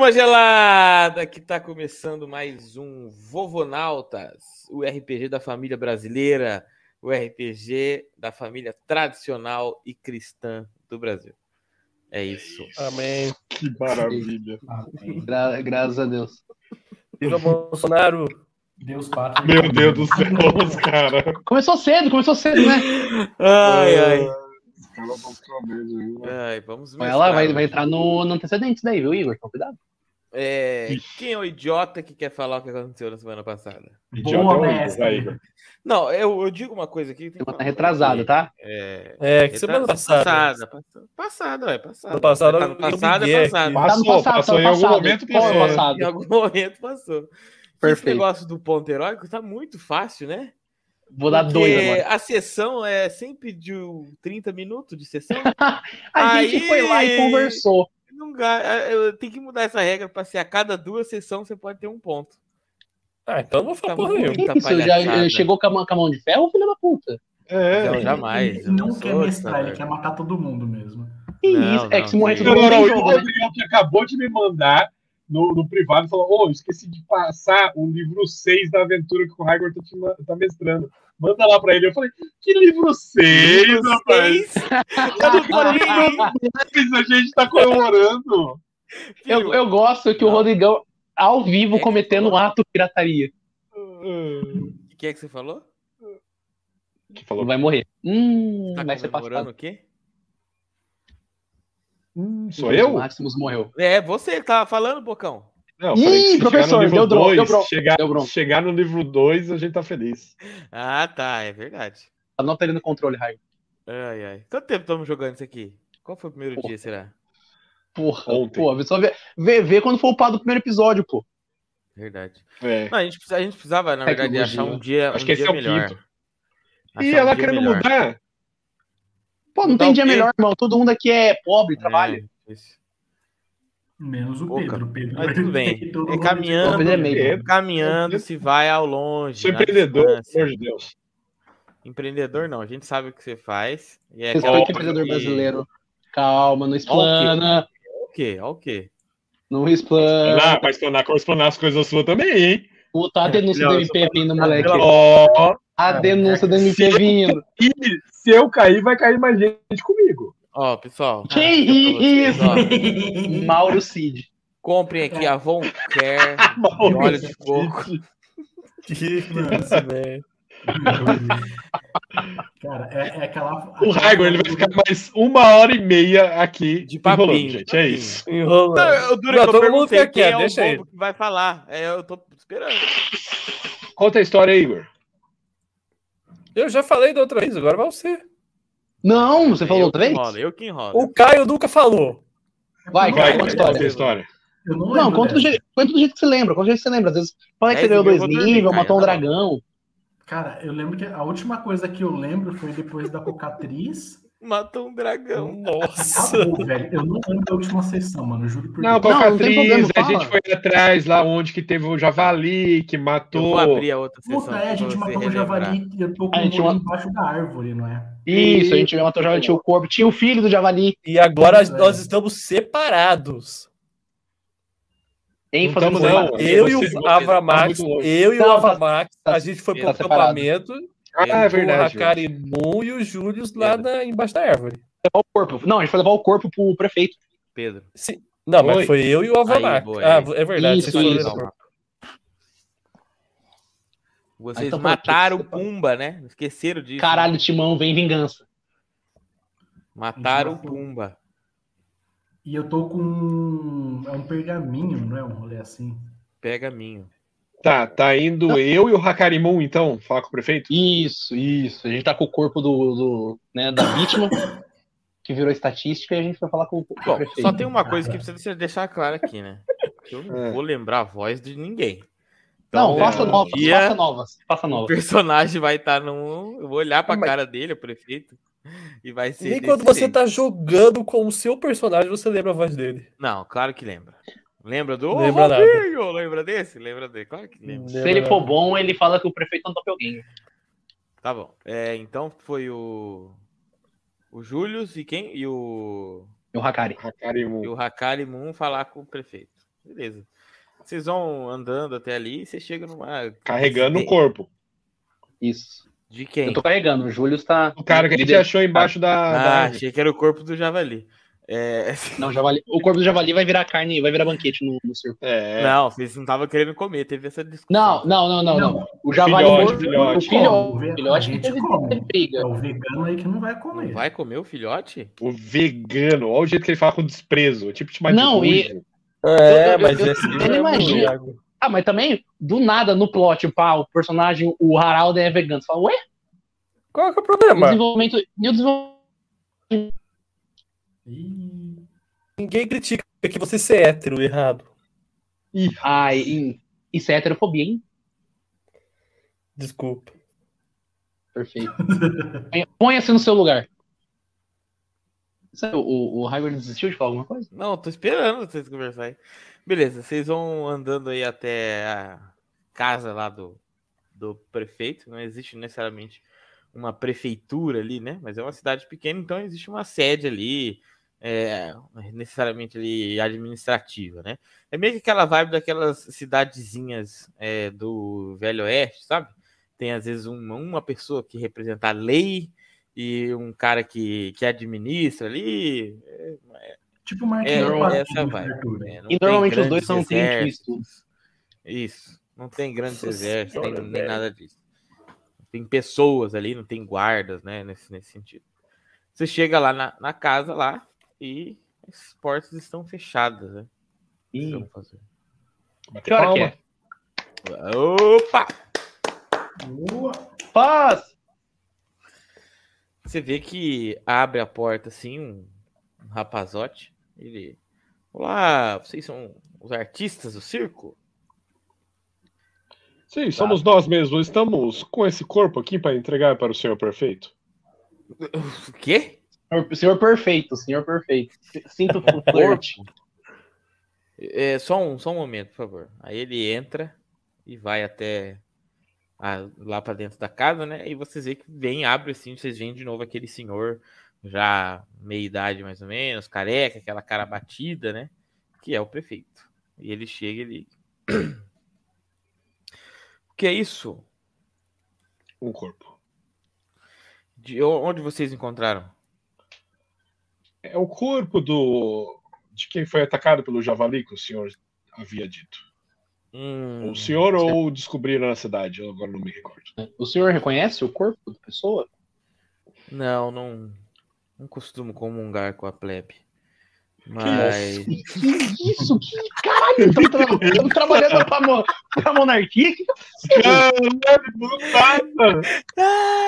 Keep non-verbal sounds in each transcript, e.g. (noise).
Turma gelada, que está começando mais um Vovonautas, o RPG da família brasileira, o RPG da família tradicional e cristã do Brasil. É isso. Amém. Que maravilha. Gra graças a Deus. Viva Bolsonaro. Deus pátria. Meu Deus do céu, os caras. Começou cedo, começou cedo, né? Ai, ai. Os caras vão ficar mesmo, viu? ai vamos Vai lá, vai, vai entrar no, no antecedentes daí, viu, Igor? Então, cuidado. É, quem é o idiota que quer falar o que aconteceu na semana passada? Idiota Boa, é mestre. Igor. Não, eu, eu digo uma coisa aqui. tem falar retrasada, tá? É, É, que semana passada. Passada, passada, passada, é passada. Semana passada Tá no eu passado, liguei é. Tá no Passou, passado, passou tá em algum passado. momento é passou. passado? Em algum momento passou. Esse Perfeito. negócio do ponto heróico tá muito fácil, né? Vou dar Porque dois agora. a sessão é sempre de 30 minutos de sessão. (laughs) A gente Aí- foi lá e conversou. Não, ga- eu tenho que mudar essa regra para ser a cada duas sessões você pode ter um ponto. Ah, então não vou falar Tá porra nenhuma. Isso, já chegou com a, mão, com a mão de ferro, filho da puta? É. Não, Ele- jamais. Ele não, sou quer mestrar, ele quer matar todo mundo mesmo. Que Não, isso? É não, que se morrer todo Não, mundo não, tem não, o jogo, né? Rodrigão que acabou de me mandar no, no privado falou: Ô, esqueci de passar o livro 6 da aventura que o Raigor tá, te tá mestrando. Manda lá pra ele. Eu falei: Que livro 6, rapaz? Seis? Eu não aí. Mas a gente tá comemorando. Eu, eu gosto que o Rodrigão, ao vivo, cometendo um ato de pirataria. O que é que você falou? Que falou? Vai morrer. Hum, Tá vai ser passado. o quê? Sou eu? Maximus morreu. É, você que tava falando, Bocão. Não, Ih, professor, chegar no livro deu bronca, dois, deu bronca, chegar, deu bronca. chegar no livro 2, a gente tá feliz. Ah, tá, é verdade. Anota ele no controle, Raio. Ai, ai. Quanto tempo estamos jogando isso aqui? Qual foi o primeiro Pô. dia, será? Porra, Ontem. pô, só vê, vê, vê quando for upado o primeiro episódio, pô. Verdade. É. Não, a, gente, a gente precisava, na verdade, Tecnologia. achar um dia, Acho um que esse dia é o melhor. quinto. E um ela querendo melhor. mudar? Pô, não Mudar tem o dia melhor, irmão. Todo mundo aqui é pobre, trabalha. É, isso. Menos o Pô, Pedro. Pedro Mas tudo (laughs) bem. É caminhando, Pedro é meio. Pedro. caminhando, se vai ao longe. Sou empreendedor, pelo amor de Deus. Empreendedor não, a gente sabe o que você faz. E é Respeita aquela o empreendedor que- brasileiro. Calma, não explana. O quê? O quê? Não explana. Ah, pra explanar, explanar as coisas suas também, hein? Puta, a denúncia do Não, MP vindo, moleque. Ó, A denúncia do MP vindo. e se eu cair, vai cair mais gente comigo. Ó, pessoal. Que vocês, isso? ó. Mauro Cid. Comprem aqui a Von Care (laughs) de óleo de coco. Que isso, velho. Cara, é, é aquela. O Raigor, ele vai ficar mais uma hora e meia aqui De enrolando, papinho, gente. de É isso. Enrola. Não, o duro Não, que eu todo mundo perguntei quer, quem é deixa o que vai falar. É, eu tô esperando. Conta a história aí, Igor. Eu já falei da outra vez, agora vai você. Não, você falou eu vez? enrolo, eu que enrolo. O Caio nunca falou. Vai, Vai, cara, conta a conta a história. história. Eu não, Não, conta do, jeito, conta do jeito que você lembra. Conta do jeito que você lembra. Às vezes, fala que É, você ganhou eu dois níveis, matou um dragão. Cara, eu lembro que a última coisa que eu lembro foi depois da Cocatriz. (laughs) Matou um dragão. Nossa. Acabou, velho. Eu não lembro da última sessão, mano. Juro por Não, Deus. Não, não Cocatriz, problema, a gente foi atrás lá onde que teve o javali, que Eu matou. vou abrir a outra sessão. Puta, é, a gente matou um relembrar. javali e eu tô com A o gente embaixo da árvore, não é? Isso, a gente matou o javali, tinha o corpo, tinha o filho do javali. E agora nós estamos separados. ênfase Não tamo, não. Eu e o muito longe. eu e o Avamax, tá- a gente foi pro tá separado. acampamento. Ah, é o verdade. Hakari Moon e o Júlio lá na, embaixo da árvore. Levar o corpo. Não, a gente foi levar o corpo pro prefeito. Pedro. Sim. Não, Oi. mas foi eu e o Avamax. boa, ah, é verdade. Isso, isso. Vocês então mataram o Pumba, né? Esqueceram disso. Caralho, Timão, vem vingança. Mataram o. Pumba. E eu tô com. um- É um pergaminho, não é? Um rolê assim. Pega minho. Tá, tá indo eu e o Hakarimun, então, falar com o prefeito? Isso, isso. A gente tá com o corpo do, do, né, da vítima, que virou estatística, e a gente foi falar com o, com o Bom, prefeito. só tem uma coisa que precisa deixar claro aqui, né? Eu não É. vou lembrar a voz de ninguém. Não, Então, faça um novas, dia faça novas, faça O novas. personagem vai estar num. Eu vou olhar pra Mas- cara dele, o prefeito, e vai ser. Nem quando você jeito. tá jogando com o seu personagem, você lembra a voz dele. Não, claro que lembra. Lembra do. Lembra. Robinho! Lembra desse? Lembra dele? Claro que lembra. Se ele for bom, ele fala que o prefeito não topa alguém. Tá bom. É, então foi o. O Július e quem? E o. E o Hakari. E Hakarimun. o Hakari Moon falar com o prefeito. Beleza. Vocês vão andando até ali e você chega numa. Carregando o corpo. Isso. De Eu quem? tô carregando. O Júlio está. O cara que a gente achou embaixo da. da Ah, árvore. achei que era o corpo do javali. É... (laughs) Não, javali. O corpo do javali vai virar carne, vai virar banquete no, no circo. É. Não, vocês não estavam querendo comer, teve essa discussão. Não, não, não, não, não. O javali Filhote, morto. filhote. O o filhote que gente teve, come. teve briga. É o vegano aí que não vai comer. Não vai comer o filhote? O vegano. Olha o jeito que ele fala com desprezo. o Tipo de mais Não, e-. É, Eu- eu- mas eu- esse eu é imagino. muito- Ah, mas também, do nada, no plot, pá, o personagem, o Harald é vegano. Você fala, ué? Qual que é o o problema? desenvolvimento. E o desenvolvimento. Ih, Ninguém critica que você ser hétero errado. Ai, em- isso é heterofobia, hein? Desculpa. Perfeito. (laughs) Ponha- Ponha-se no seu lugar. O, o Hagrid desistiu de falar alguma coisa? Não, tô esperando vocês conversarem. Beleza, vocês vão andando aí até a casa lá do, do prefeito. Não existe necessariamente uma prefeitura ali, né? Mas é uma cidade pequena, então existe uma sede ali, é, necessariamente ali administrativa, né? É meio que aquela vibe daquelas cidadezinhas é, do Velho Oeste, sabe? Tem às vezes uma, uma pessoa que representa a lei e um cara que, que administra ali. tipo o É, Marquinhos é essa. Arthur. É, não E normalmente os dois são. Eastwood. Isso. Não tem grandes Nossa exércitos, nem, senhora, nem velho. nada disso. Tem pessoas ali, não tem guardas, né? Nesse, nesse sentido. Você chega lá na, na casa lá e as portas estão fechadas, né? O que vocês Ih, vão fazer? Que hora que é? Opa! Boa. Paz! Você vê que abre a porta assim, um, um rapazote. Ele. Olá, vocês são os artistas do circo? Sim, somos nós mesmos. Estamos com esse corpo aqui para entregar para o senhor prefeito. (laughs) O quê? Senhor, senhor perfeito, senhor perfeito. Sinto o (laughs) flerte. É, só, um, só um momento, por favor. Aí ele entra e vai até a- lá pra dentro da casa, né? E vocês veem que vem, abre assim, vocês veem de novo aquele senhor já meia idade mais ou menos, careca, aquela cara batida, né? Que é o prefeito. E ele chega ele. (clears throat) O que é isso? Um corpo. De onde vocês encontraram? É o corpo do de quem foi atacado pelo javali que o senhor havia dito. Hum, O senhor ou descobriram na cidade? Eu agora não me recordo. O senhor reconhece o corpo da pessoa? Não, não, não costumo comungar com a plebe. Mas. Que isso? Que caralho? Estamos tra (laughs) estamos trabalhando pra, mo pra monarquia? Que Caralho, do nada!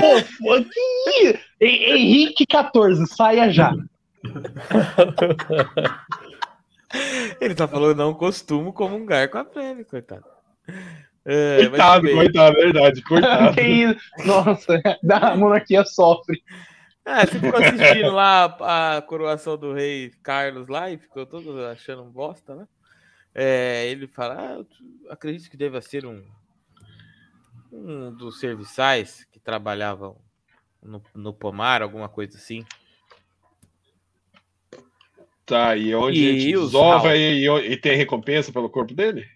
fofo! Que... Hen- Henrique XIV, saia já. (laughs) Ele tá falando, não costumo comungar com a plebe, coitado. É, Coitado, coitado, verdade, (laughs) coitado. Nossa, (laughs) a monarquia sofre. Ah, você ficou assistindo lá a, coroação do rei Carlos lá e ficou todo achando um bosta, né? É, ele fala, ah, acredito que deva ser um, um dos serviçais que trabalhavam no, no pomar, alguma coisa assim. Tá, e onde E a gente os desova e, e- e tem recompensa pelo corpo dele?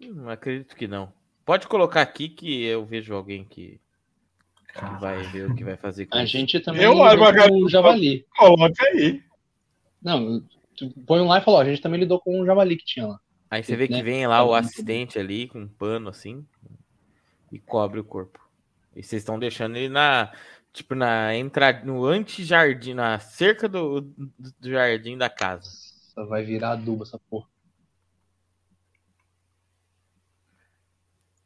Hum, acredito que não. Pode colocar aqui que eu vejo alguém que, que vai ver o que vai fazer com A isso. gente também Eu, lidou com o javali. Coloca aí. Não, tu põe um lá e falou, ó, a gente também lidou com o javali que tinha lá. Aí você vê que né? vem lá o bom. assistente ali com um pano assim e cobre o corpo. E vocês estão deixando ele na tipo na entrada no anti-jardim, na cerca do, do, do jardim da casa. Nossa, vai virar adubo essa porra.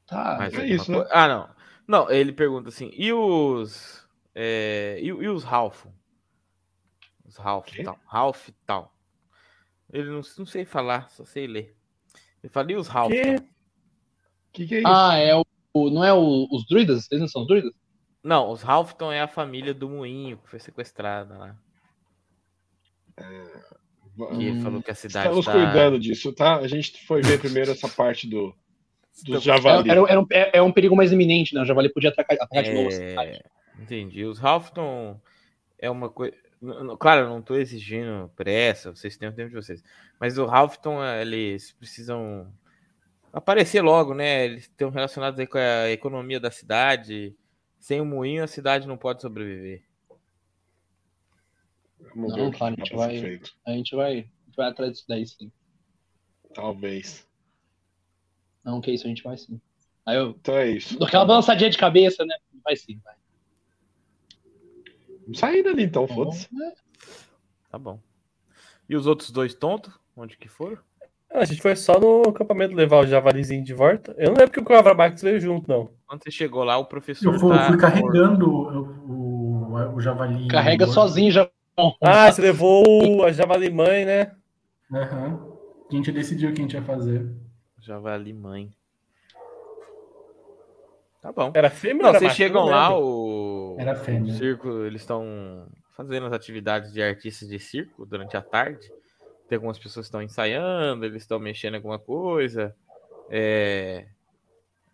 Tá. Mas é alguma isso, né? Ah, não. Não, ele pergunta assim: "E os é, e, e os Ralph? Os Ralph Quê? tal, Ralph tal. Ele não, não sei falar, só sei ler. Ele fala: "E os Ralph?" Quê? tal?" O que, que é isso? Ah, é o. o- Não é o- os druidas? Eles não são os druidas? Não, os Halfton é a família do moinho que foi sequestrada lá. Que ele Hum, falou que a cidade Estamos tá... cuidando disso, tá? A gente foi ver primeiro essa parte do, dos Estamos- javali. Era, era um, é, é um perigo mais iminente, né? O javali podia atacar, atacar de novo. a cidade. É, entendi. Os Halfton é uma coisa. Claro, eu não tô exigindo pressa, vocês têm o tempo de vocês. Mas o Halfton, eh, eles precisam aparecer logo, né? Eles estão relacionados aí com a economia da cidade. Sem o moinho, a cidade não pode sobreviver. Vamos Não, ver o que claro, a gente vai- feito. A gente vai, a gente vai atrás disso daí, sim. Talvez. Não, que isso, a gente vai sim. Aí eu Então é isso. dou aquela balançadinha de cabeça, né? Vai sim, vai. Vamos sair dali então, Tá foda-se. bom? Tá bom. E os outros dois tontos? Onde que foram? A gente foi só no acampamento levar o javalizinho de volta. Eu não lembro que o Cavrabax veio junto, não. Quando você chegou lá, o professor Eu fui, tá fui carregando o, o, o javali. Carrega sozinho já. Ah, você levou a javali mãe, né? Aham. A gente decidiu o que a gente ia fazer. Javali mãe. Tá bom. Era fêmea Não, vocês macho? Chegam não lá, o, Era o fêmea. circo, eles estão fazendo as atividades de artistas de circo durante a tarde. Tem algumas pessoas que estão ensaiando, eles estão mexendo em alguma coisa. é,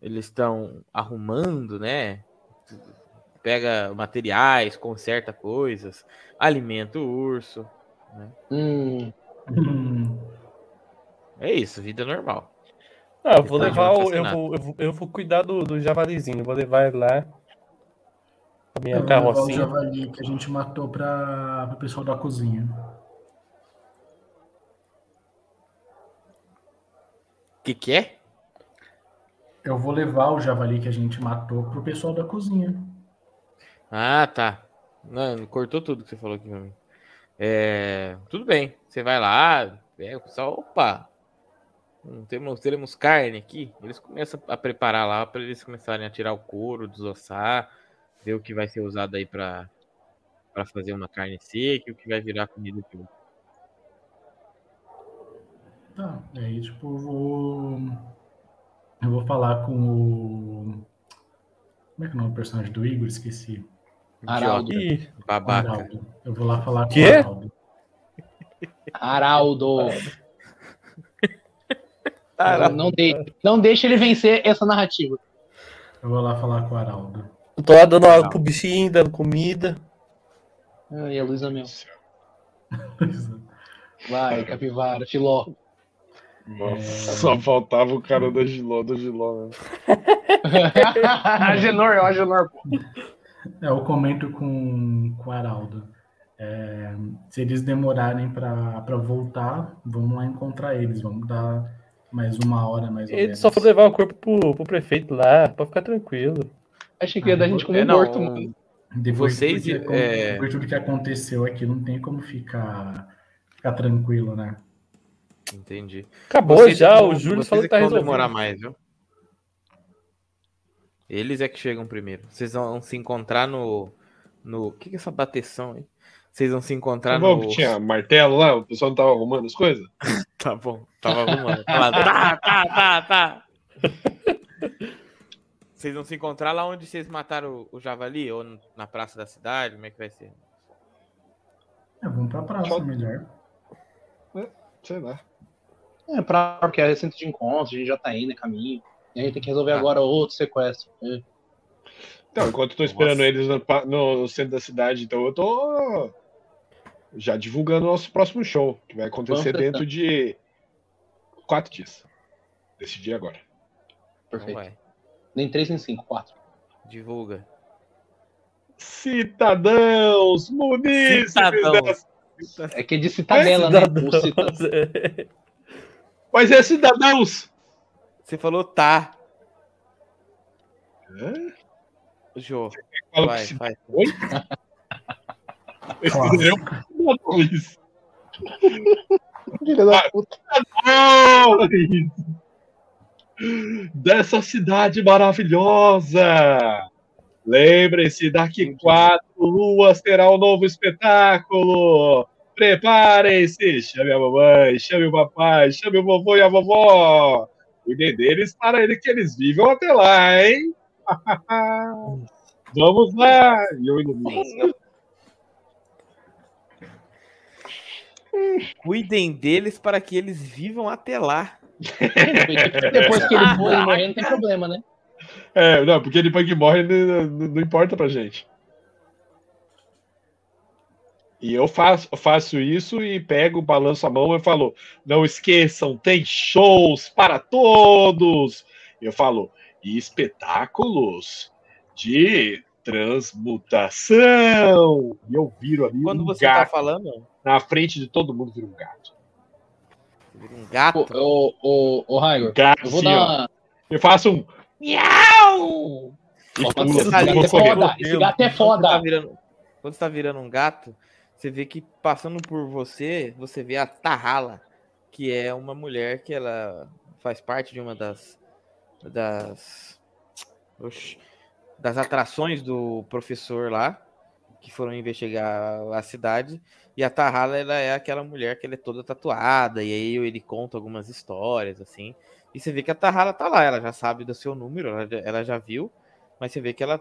eles estão arrumando, né? Pega materiais, conserta coisas, alimenta o urso. Hum, Hum, É isso, vida normal. Ah, eu vou Tá levar o. Eu assinado. vou, eu, vou, eu vou cuidar do, do javalizinho. Vou levar ele lá. A minha eu vou levar o carrocinha. javali que a gente matou para o pessoal da cozinha. Que, que é? Eu vou levar o javali que a gente matou pro pessoal da cozinha. Ah, tá. Não, cortou tudo que você falou aqui pra mim. É, tudo bem. Você vai lá, pega o pessoal. Opa! Não temos, teremos carne aqui. Eles começam a preparar lá para eles começarem a tirar o couro, desossar, ver o que vai ser usado aí para para fazer uma carne seca o que vai virar comida aqui. Tá, aí tipo, eu vou. Eu vou falar com o. Como é que é o nome do personagem do Igor? Esqueci. Araldo. Ih, Babaca. Araldo. Eu vou lá falar com Quê? o Araldo. Araldo. Araldo. Não, de, não deixe ele vencer essa narrativa. Eu vou lá falar com o Araldo. eu tô lá dando água pro bichinho, dando comida. Ai, a Luísa meu. (laughs) Vai, capivara, filó. Nossa, só faltava o cara da Giló, do Giló, né? (laughs) Agenor, é o Agenor, pô. É, eu comento com, com o Araldo. É, se eles demorarem para voltar, vamos lá encontrar eles. Vamos dar mais uma hora, mais ou Ele menos. só foi levar o corpo pro, pro prefeito lá, pra ficar tranquilo. Achei que ia dar a gente como É, não, morto, mano. Depois, Vocês, de tudo que, é- depois de tudo que aconteceu aqui, não tem como ficar, ficar tranquilo, né? Entendi. Acabou Vocês já, o Júlio falou é que tá vão resolvido. demorar mais, viu? Eles é que chegam primeiro. Vocês vão se encontrar no. no... O que, que é essa bateção aí? Vocês vão se encontrar Tá bom no. que tinha martelo lá, o pessoal não tava arrumando as coisas? (laughs) Tá bom, tava arrumando. Tá, lá, tá, tá, tá, tá. Vocês vão se encontrar lá onde vocês mataram o, o javali? Ou na praça da cidade? Como é que vai ser? É, vamos pra praça, melhor. Sei lá. É, pra, porque é centro de encontro, a gente já tá indo, é caminho. E a gente tem que resolver Ah. agora outro sequestro. É. Então, enquanto eu tô esperando Nossa. eles no, no centro da cidade, então eu tô já divulgando o nosso próximo show, que vai acontecer Vamos dentro de quatro dias. Decidi agora. Então Perfeito. vai. Nem três, nem cinco, quatro. Divulga. Cidadãos, munícipes Cidadãos. da- É que é de citadela, né? Cidadão. (laughs) Mas é cidadãos! Você falou tá. Hã? Jô, Fala vai, vai. Oi? Eu isso. Filha da puta. Dessa cidade maravilhosa! Lembrem-se, daqui quatro luas terá um novo espetáculo! Preparem-se! Chame a mamãe, chame o papai, chame o vovô e a vovó! Cuidem deles para ele que eles vivam até lá, hein? (laughs) Vamos lá! E eu ilumino. Cuidem deles para que eles vivam até lá. (laughs) Depois que ele for e morrer, não tem problema, né? É, não, porque depois que morre não, não- não importa pra gente. E eu faço, eu faço isso e pego, balanço a mão e falo: não esqueçam, tem shows para todos. Eu falo: e espetáculos de transmutação. E eu viro ali Quando um você tá gato. falando, Na frente de todo mundo vira um gato. vira um gato. Ô, ô, ô, Raigor, Gato, eu vou assim, dar. Eu faço um miau! Esse tá gato é foda, esse gato é Quando você, tá foda. virando, quando você tá virando um gato, você vê que passando por você, você vê a Tarrala, que é uma mulher que ela faz parte de uma das das das atrações do professor lá, que foram investigar a cidade. E a Tarrala, ela é aquela mulher que ela é toda tatuada, e aí ele conta algumas histórias, assim. E você vê que a Tarrala tá lá, ela já sabe do seu número, ela já, ela já viu, mas você vê que ela,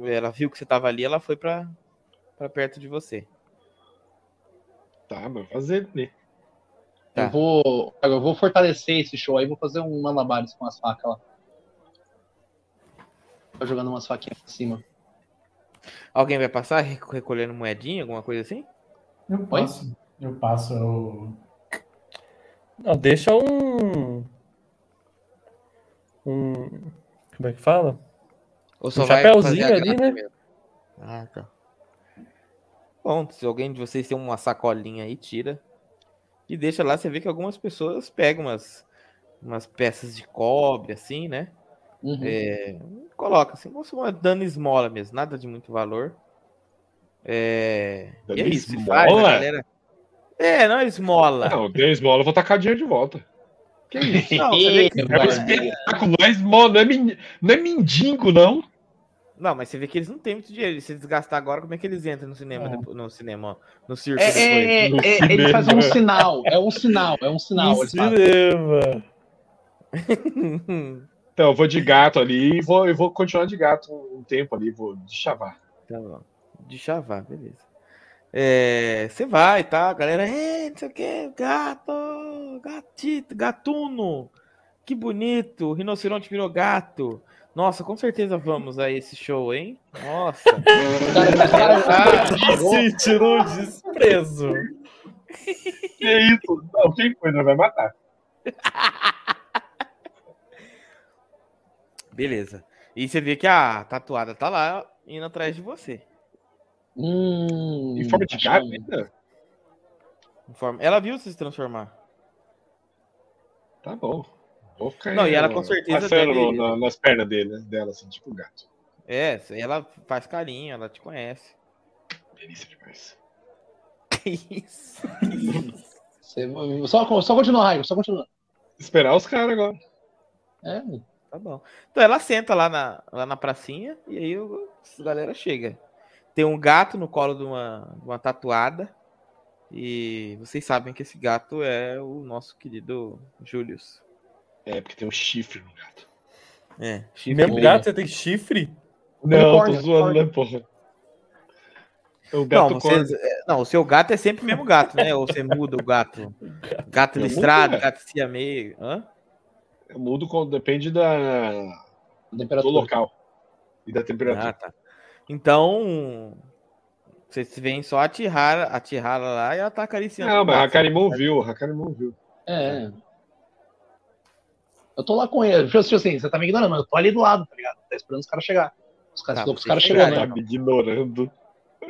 ela viu que você tava ali, ela foi pra, pra perto de você. Tá, mas fazer, né? Tá. Eu vou, eu vou fortalecer esse show aí, vou fazer um malabares com as facas lá. Tô jogando umas faquinhas pra cima. Alguém vai passar reco- recolhendo moedinha, alguma coisa assim? Eu passo. Eu passo. Eu... Não, deixa um. Um. Como é que fala? Ou Um vai chapéuzinho ali, né? mesmo? Ah, tá. Bom, se alguém de vocês tem uma sacolinha aí, tira. E deixa lá, você vê que algumas pessoas pegam umas, umas peças de cobre, assim, né? Uhum. É, coloca assim, como se fosse dando esmola mesmo, nada de muito valor. É, e é isso, esmola? faz, galera. É, não é esmola. Não, deu esmola, eu vou tacar dinheiro de volta. Que isso? Não, você vê que, (laughs) É um espetáculo, não é esmola, não é, men- não é mendigo, não. Não, mas você vê que eles não têm muito dinheiro. Se eles gastar agora, como é que eles entram no cinema, É. no cinema, no circo É, é, No é, é, ele faz um sinal, é um sinal, é um sinal. No cinema. (laughs) Então, eu vou de gato ali e vou, eu vou continuar de gato um tempo ali, vou de chavar. Tá bom. De chavar, beleza. É, você vai, tá? A galera, "Ei, não sei o que, gato, gatito, gatuno, que bonito, o rinoceronte virou gato. Nossa, com certeza vamos a esse show, hein? Nossa. (laughs) Chegou, Sentiu um desprezo. Que isso? Não, quem foi não vai matar. Beleza. E você vê que a tatuada tá lá indo atrás de você. Hum, Em forma de forma- Ela viu você se transformar. Tá bom. Ficar Não, e ela com certeza passando deve- na- nas pernas dele, dela, assim, tipo um gato. É, ela faz carinho, ela te conhece. Delícia demais. Que isso? Você- só, só continua, Raio, só continua. Esperar os caras agora. É, Tá bom. Então ela senta lá na, lá na pracinha e aí o- a galera chega. Tem um gato no colo de uma, de uma tatuada. E vocês sabem que esse gato é o nosso querido Julius. É, porque tem um chifre no gato. É, chifre Mesmo gato, você tem chifre? Não, Unicórnio, tô zoando, unicórnio. né, porra? É o Não, gato vocês- corno. é, não, o seu gato é sempre o mesmo gato, né? Ou você muda o gato? (laughs) Gato Eu listrado, mudo, é. gato siamês. Hã? Eu mudo com, depende da, do temperatura. local e da temperatura. Ah, tá. Então, vocês vêm só a Tihara, a Tihara lá e ela tá acariciando. Não, mas a. Hakarimon viu, a Hakarimon viu. É. Eu tô lá com ele. Tipo assim, você tá me ignorando, mas eu tô ali do lado, tá ligado? Tá esperando os caras chegar. Os caras Tá, os caras chegaram, Tá né? me ignorando.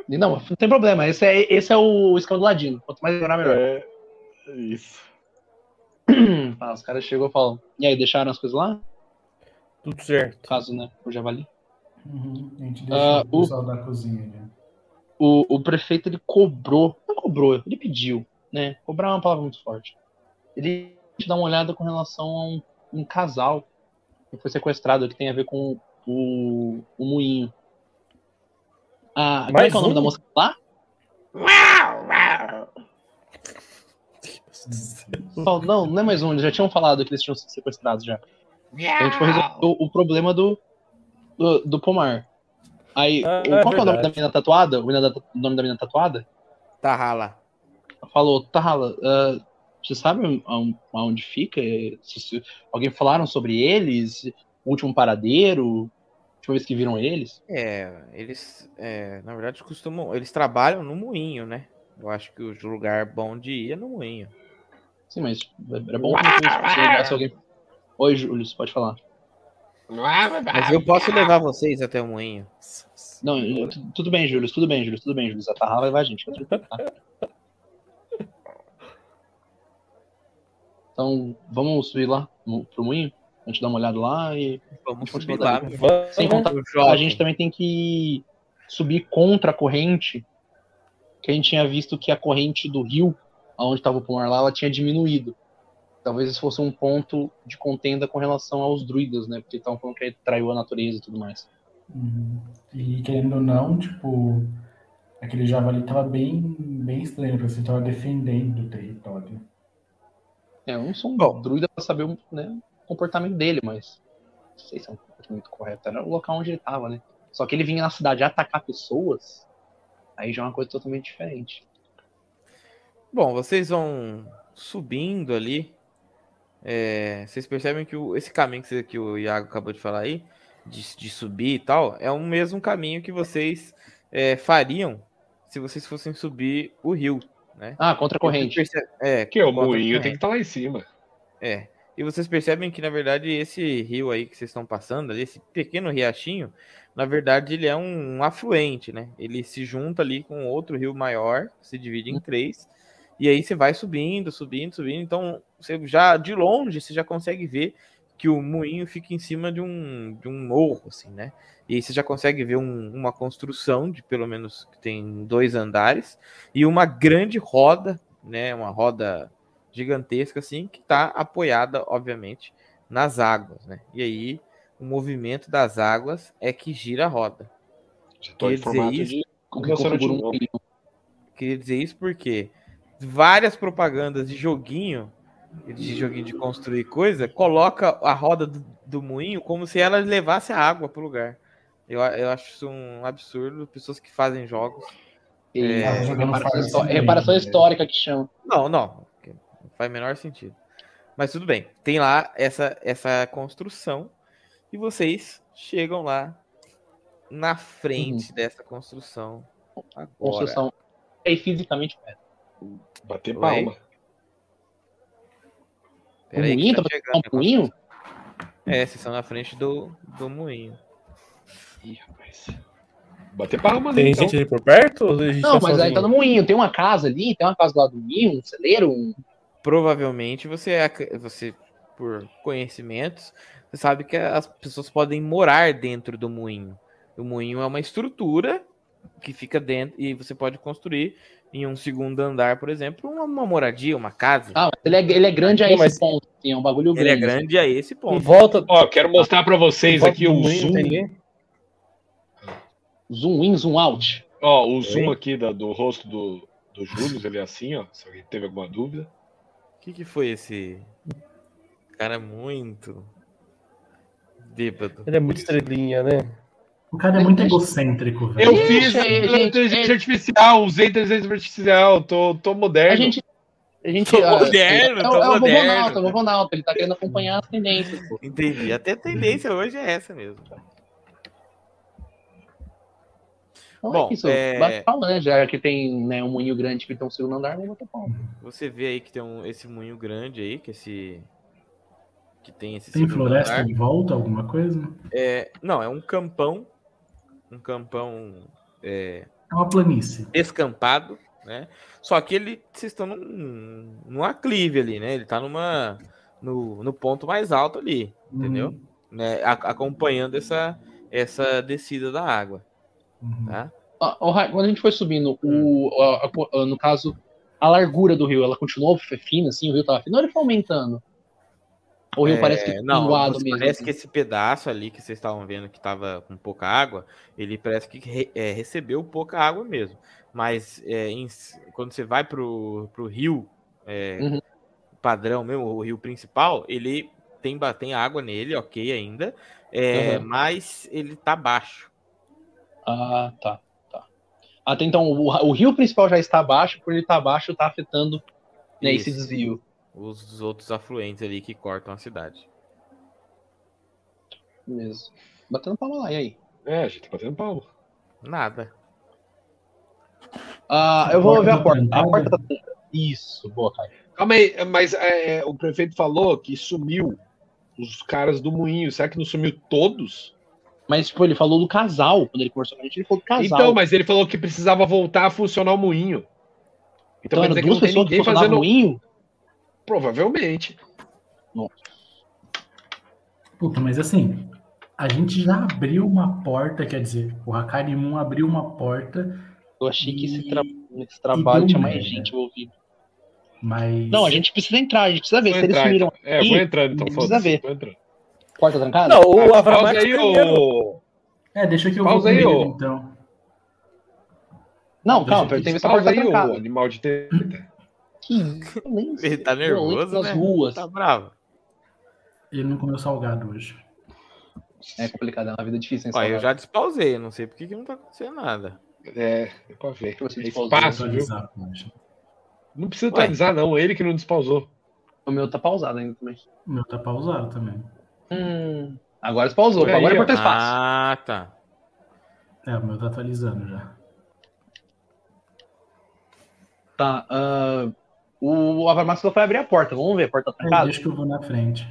E Não, não tem problema. Esse é, esse é o escama do ladinho. Quanto mais ignorar, melhor. É, isso. (clears throat) Ah, os caras chegou e falam. E aí, deixaram as coisas lá? Tudo certo. Caso, né? O javali. Uhum, a gente deixa Ah, o pessoal da cozinha ali. O, o prefeito, ele cobrou. Não cobrou, ele pediu, né? Cobrar é uma palavra muito forte. Ele te dá uma olhada com relação a um, um casal que foi sequestrado, que tem a ver com o, o moinho. Ah, como é que é o nome um? da moça lá? Não, não, não é mais um, eles já tinham falado que eles tinham sido sequestrados já. A gente foi resolver o, o problema do, do, do pomar. Aí, Ah, o- é qual que é o nome da menina tatuada? O, nome da menina tatuada? Tarrala. Falou, Tarrala, ah, você sabe aon- aonde fica? Se- se- alguém falaram sobre eles? O último paradeiro? Última vez que viram eles? É, eles, é, na verdade, costumam. Eles trabalham no moinho, né? Eu acho que o lugar bom de ir é no moinho. Sim, mas era bom que levasse alguém. Oi, Júlio, você pode falar. Mas eu posso levar vocês até o moinho. Não, tudo bem, Júlio, tudo bem, Júlio, tudo bem, Júlio. A Tarra vai levar a gente. fica tranquilo, tá? Então, vamos subir lá pro moinho? A gente dá uma olhada lá e. Vamos subir botar lá. Vamos, Sem contar, O a gente também tem que subir contra a corrente, que a gente tinha visto que a corrente do rio, onde estava o pomar lá, ela tinha diminuído. Talvez esse fosse um ponto de contenda com relação aos druidas, né? Porque estavam falando que ele traiu a natureza e tudo mais. Uhum. E querendo ou não, tipo, aquele javali tava bem, bem estranho, porque você tava defendendo o território. É, eu não sou um Bom. druida pra saber o né, o comportamento dele, mas não sei se é um comportamento correto. Era o local onde ele tava, né? Só que ele vinha na cidade atacar pessoas, aí já é uma coisa totalmente diferente. Bom, vocês vão subindo ali. É, vocês percebem que o- esse caminho que, você- que o Iago acabou de falar aí, de, de subir e tal, é o mesmo caminho que vocês é, fariam se vocês fossem subir o rio, né? Ah, contra a corrente. Vocês perce- É, Que o contra a moinho tem que estar lá em cima. É. E vocês percebem que, na verdade, esse rio aí que vocês estão passando, esse pequeno riachinho, na verdade, ele é um, um afluente, né? Ele se junta ali com outro rio maior, se divide em três, e aí você vai subindo, subindo, subindo. Então, você já, de longe, você já consegue ver que o moinho fica em cima de um, de um morro, assim, né? E aí você já consegue ver um- uma construção de pelo menos que tem dois andares e uma grande roda, né? Uma roda gigantesca assim, que está apoiada, obviamente, nas águas, né? E aí o movimento das águas é que gira a roda. Já tô em Quer dizer isso? de. Queria dizer isso porque várias propagandas de joguinho, de joguinho de construir coisa, coloca a roda do, do moinho como se ela levasse a água para o lugar. Eu, eu acho isso um absurdo. Pessoas que fazem jogos. E É, Tava jogando reparação, histó- reparação né? histórica que chama. Não, não. Não faz o menor sentido. Mas tudo bem. Tem lá essa, essa construção e vocês chegam lá na frente dessa construção. Agora. Construção. É fisicamente perto. Bater Oi? palma. O Pera aí moinho? tá Tá chegando um moinho? É, vocês estão na frente do, do moinho. Ih, rapaz. Bater palma, né? Tem então. gente ali por perto? Ou a gente Não, tá mas aí sozinho? tá no moinho. Tem uma casa ali, tem uma casa lado do moinho, um celeiro, um. Provavelmente você, ac- você, por conhecimentos, você sabe que as pessoas podem morar dentro do moinho. O moinho é uma estrutura que fica dentro e você pode construir em um segundo andar, por exemplo, uma, uma moradia, uma casa. Ah, ele é, ele é grande a Não, esse ponto. Assim, é um bagulho Ele é grande. grande a esse ponto. volta, Ó, quero mostrar pra em vocês volta aqui o zoom. tem? Zoom in, zoom out. Ó, o zoom aqui da- do rosto do, do Júlio, ele é assim, ó. Se alguém teve alguma dúvida. O que, que foi esse cara muito bêbado? Ele é muito estrelinha, né? O cara é muito egocêntrico, velho. Eu fiz gente, inteligência gente. artificial, usei inteligência artificial, tô, tô moderno. A gente. A gente Tô ah, moderno, é, tô é, o moderno. Vovonauta, o Vovonauta, ele tá querendo acompanhar as tendências. Pô. Entendi. Até a tendência hoje é essa mesmo. Então Bom, é isso. é- Bate palma, né? Já que tem né, um moinho grande que tem um segundo andar, vamos bater palma. Você vê aí que tem um, esse moinho grande aí, que esse que tem esse Tem floresta andar. em volta, alguma coisa? É, não, é um campão, um campão é, É uma planície. descampado, né? Só que ele vocês estão num, num aclive ali, né? Ele tá numa no, no ponto mais alto ali, entendeu? Uhum. Né? A- acompanhando essa essa descida da água, Uhum. tá? Ah, quando a gente foi subindo, o, a- a- a- no caso, a largura do rio, ela continuou fina, assim, o rio tava fino, ou ele foi aumentando? Ou o rio É, parece que não, pinguado você- mesmo? parece assim? que esse pedaço ali que vocês estavam vendo que estava com pouca água, ele parece que re- é, recebeu pouca água mesmo. Mas é, em quando você vai pro, pro rio é, Uhum. padrão mesmo, o rio principal, ele tem, tem água nele, ok ainda, é, Uhum. mas ele tá baixo. Ah, tá, tá. Até então, o, o rio principal já está abaixo, por ele estar tá afetando né, esse desvio. Os outros afluentes ali que cortam a cidade. Mesmo. Batendo palma lá, e aí? É, a gente tá batendo palma. Nada. Ah, eu vou ver a tá porta. A porta tá. Isso, boa, cara. Calma aí, mas é, o prefeito falou que sumiu os caras do moinho. Será que não sumiu todos? Mas, tipo, ele falou do casal. Quando ele conversou com a gente, ele falou do casal. Então, mas ele falou que precisava voltar a funcionar o moinho. Então, Então, duas pessoas que funcionavam fazendo. moinho? Provavelmente. Puta, mas assim, a gente já abriu uma porta, quer dizer, o Hakarimun abriu uma porta, Eu achei que esse, E- tra- esse trabalho tinha mais gente envolvida. mas. Não, a gente precisa entrar, a gente precisa ver Vou se eles entrar, sumiram. então. É, Ih, vou entrando, então. precisa ver. Porta trancada? Não, o Ah, Avramax aí, primeiro. ô. É, deixa que eu Pausa vou aí, primeiro, então. Não, calma, tem que a porta tá aí, trancada. animal de teta. Que violência. (laughs) Ele tá nervoso, nas né? ruas. Tá bravo. Ele não comeu salgado hoje. É complicado, é uma vida difícil. Ó, eu já despausei, não sei por que que não tá acontecendo nada. É, é pra ver. Você É despausou, espaço, viu? Não precisa atualizar, não. Ele que não despausou. O meu tá pausado ainda também. O meu tá pausado também. Hum, agora você pausou, Por aí, agora é ter espaço. Ah, tá. É, o meu tá atualizando já. Tá, ah, o Avamax foi abrir a porta, vamos ver, a porta tá É, trancada? deixa que eu vou na frente.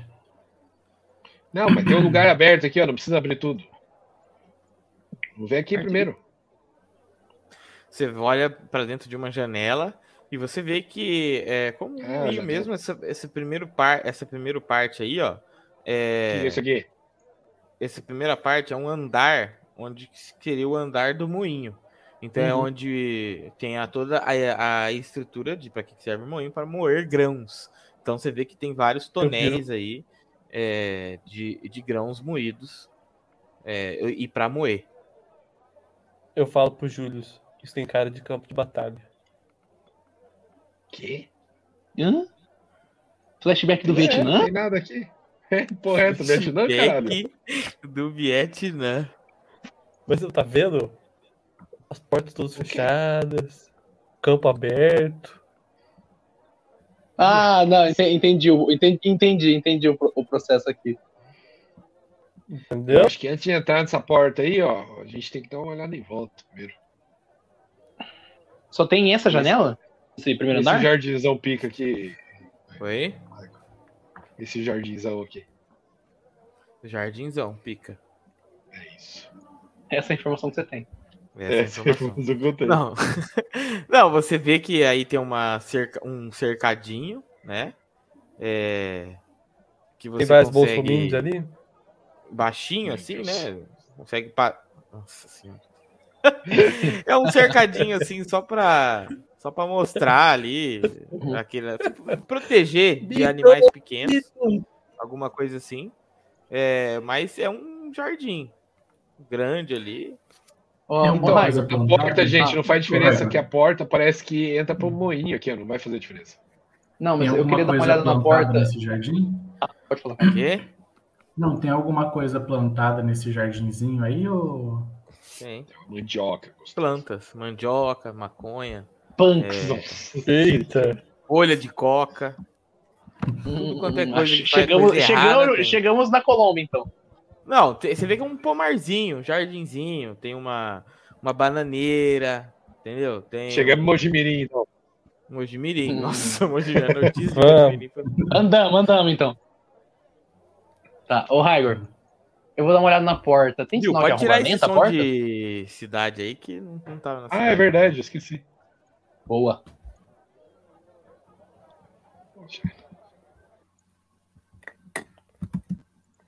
Não, mas tem um lugar aberto aqui, ó. Não precisa abrir tudo. Vamos ver aqui Aqui. primeiro. Você olha pra dentro de uma janela e você vê que é como Ah, janela. mesmo essa, esse primeiro par, essa primeira parte aí, ó. É É, isso aqui? essa primeira parte é um andar onde seria o andar do moinho. Então é Uhum. onde tem a, toda a, a estrutura de para que serve o moinho para moer grãos. Então você vê que tem vários tonéis aí é, de, de grãos moídos é, e para moer. Eu falo pro Júlio, isso tem cara de campo de batalha. Que? Hã? Flashback do É, Vietnã? não tem nada aqui. É, porra, é do Vietnã, caralho. Flashback (laughs) do Vietnã. Mas você tá vendo? As portas todas fechadas, campo aberto. Ah, não, ente- entendi, entendi, entendi, entendi o, o processo aqui. Entendeu? Acho que antes de entrar nessa porta aí, ó, a gente tem que dar uma olhada em volta primeiro. Só tem essa janela? Esse primeiro Esse andar? jardinzão pica aqui. Foi? Esse jardinzão aqui. Jardinzão, pica. É isso. Essa é a informação que você tem. Essa É, é (laughs) Não. (laughs) Não, você vê que aí tem uma cerca, um cercadinho, né? É, que você Tem vários consegue ali. baixinho Meu assim, Deus. né? Consegue pa... Nossa senhora. (laughs) é um cercadinho assim só pra só para mostrar ali Uhum. aquele proteger de animais pequenos, alguma coisa assim. É, mas é um jardim grande ali. Ó, coisa A porta, gente, não faz diferença, que a porta parece que entra pro moinho aqui, ó, não vai fazer diferença. Não, mas eu queria dar uma olhada na porta. nesse jardim? Pode falar. O quê? Não, tem alguma coisa plantada nesse jardinzinho aí ou. Tem Mandioca. gostoso. plantas, mandioca, maconha, Punks. Nossa. Eita. folha de coca. (laughs) Hum, quanto é hum, coisa faz chegamos, coisa errada, chegamos, tem. chegamos na Colômbia, então. Não, você vê que é um pomarzinho, um jardinzinho, tem uma, uma bananeira, entendeu? Tem Chegamos em Mojimirim, então. Mojimirim. Hum. Nossa, Mojimirim, notícia de Vamos. (laughs) Mojimirim foi- Andamos, andamos, então. Tá, ô Raigor, eu vou dar uma olhada na porta. Tem sinal de pode tirar esse som porta? de cidade aí que não, não tava na Ah, é cidade. verdade, eu esqueci. Boa.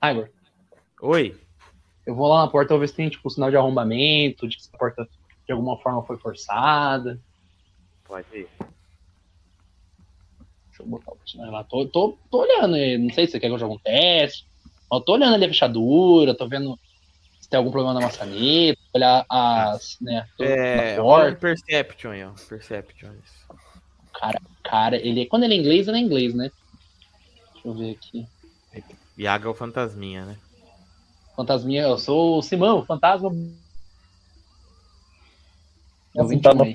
Raigor, Oi? eu vou lá na porta vou ver se tem, tipo, sinal de arrombamento, de que a porta de alguma forma foi forçada. Pode ir. Deixa eu botar o personagem lá. Tô, tô, tô olhando, eh, não sei se você quer que eu jogue um teste. Eu tô olhando ali a fechadura, tô vendo se tem algum problema na maçaneta, olhar as, né, É, um porta. Perception aí, ó. Perception. Cara, cara, ele, quando ele é inglês, ele é inglês, né? Deixa eu ver aqui. Iaga é o fantasminha, né? Fantasminha, eu sou o Simão, fantasma. O tá 21 na aí.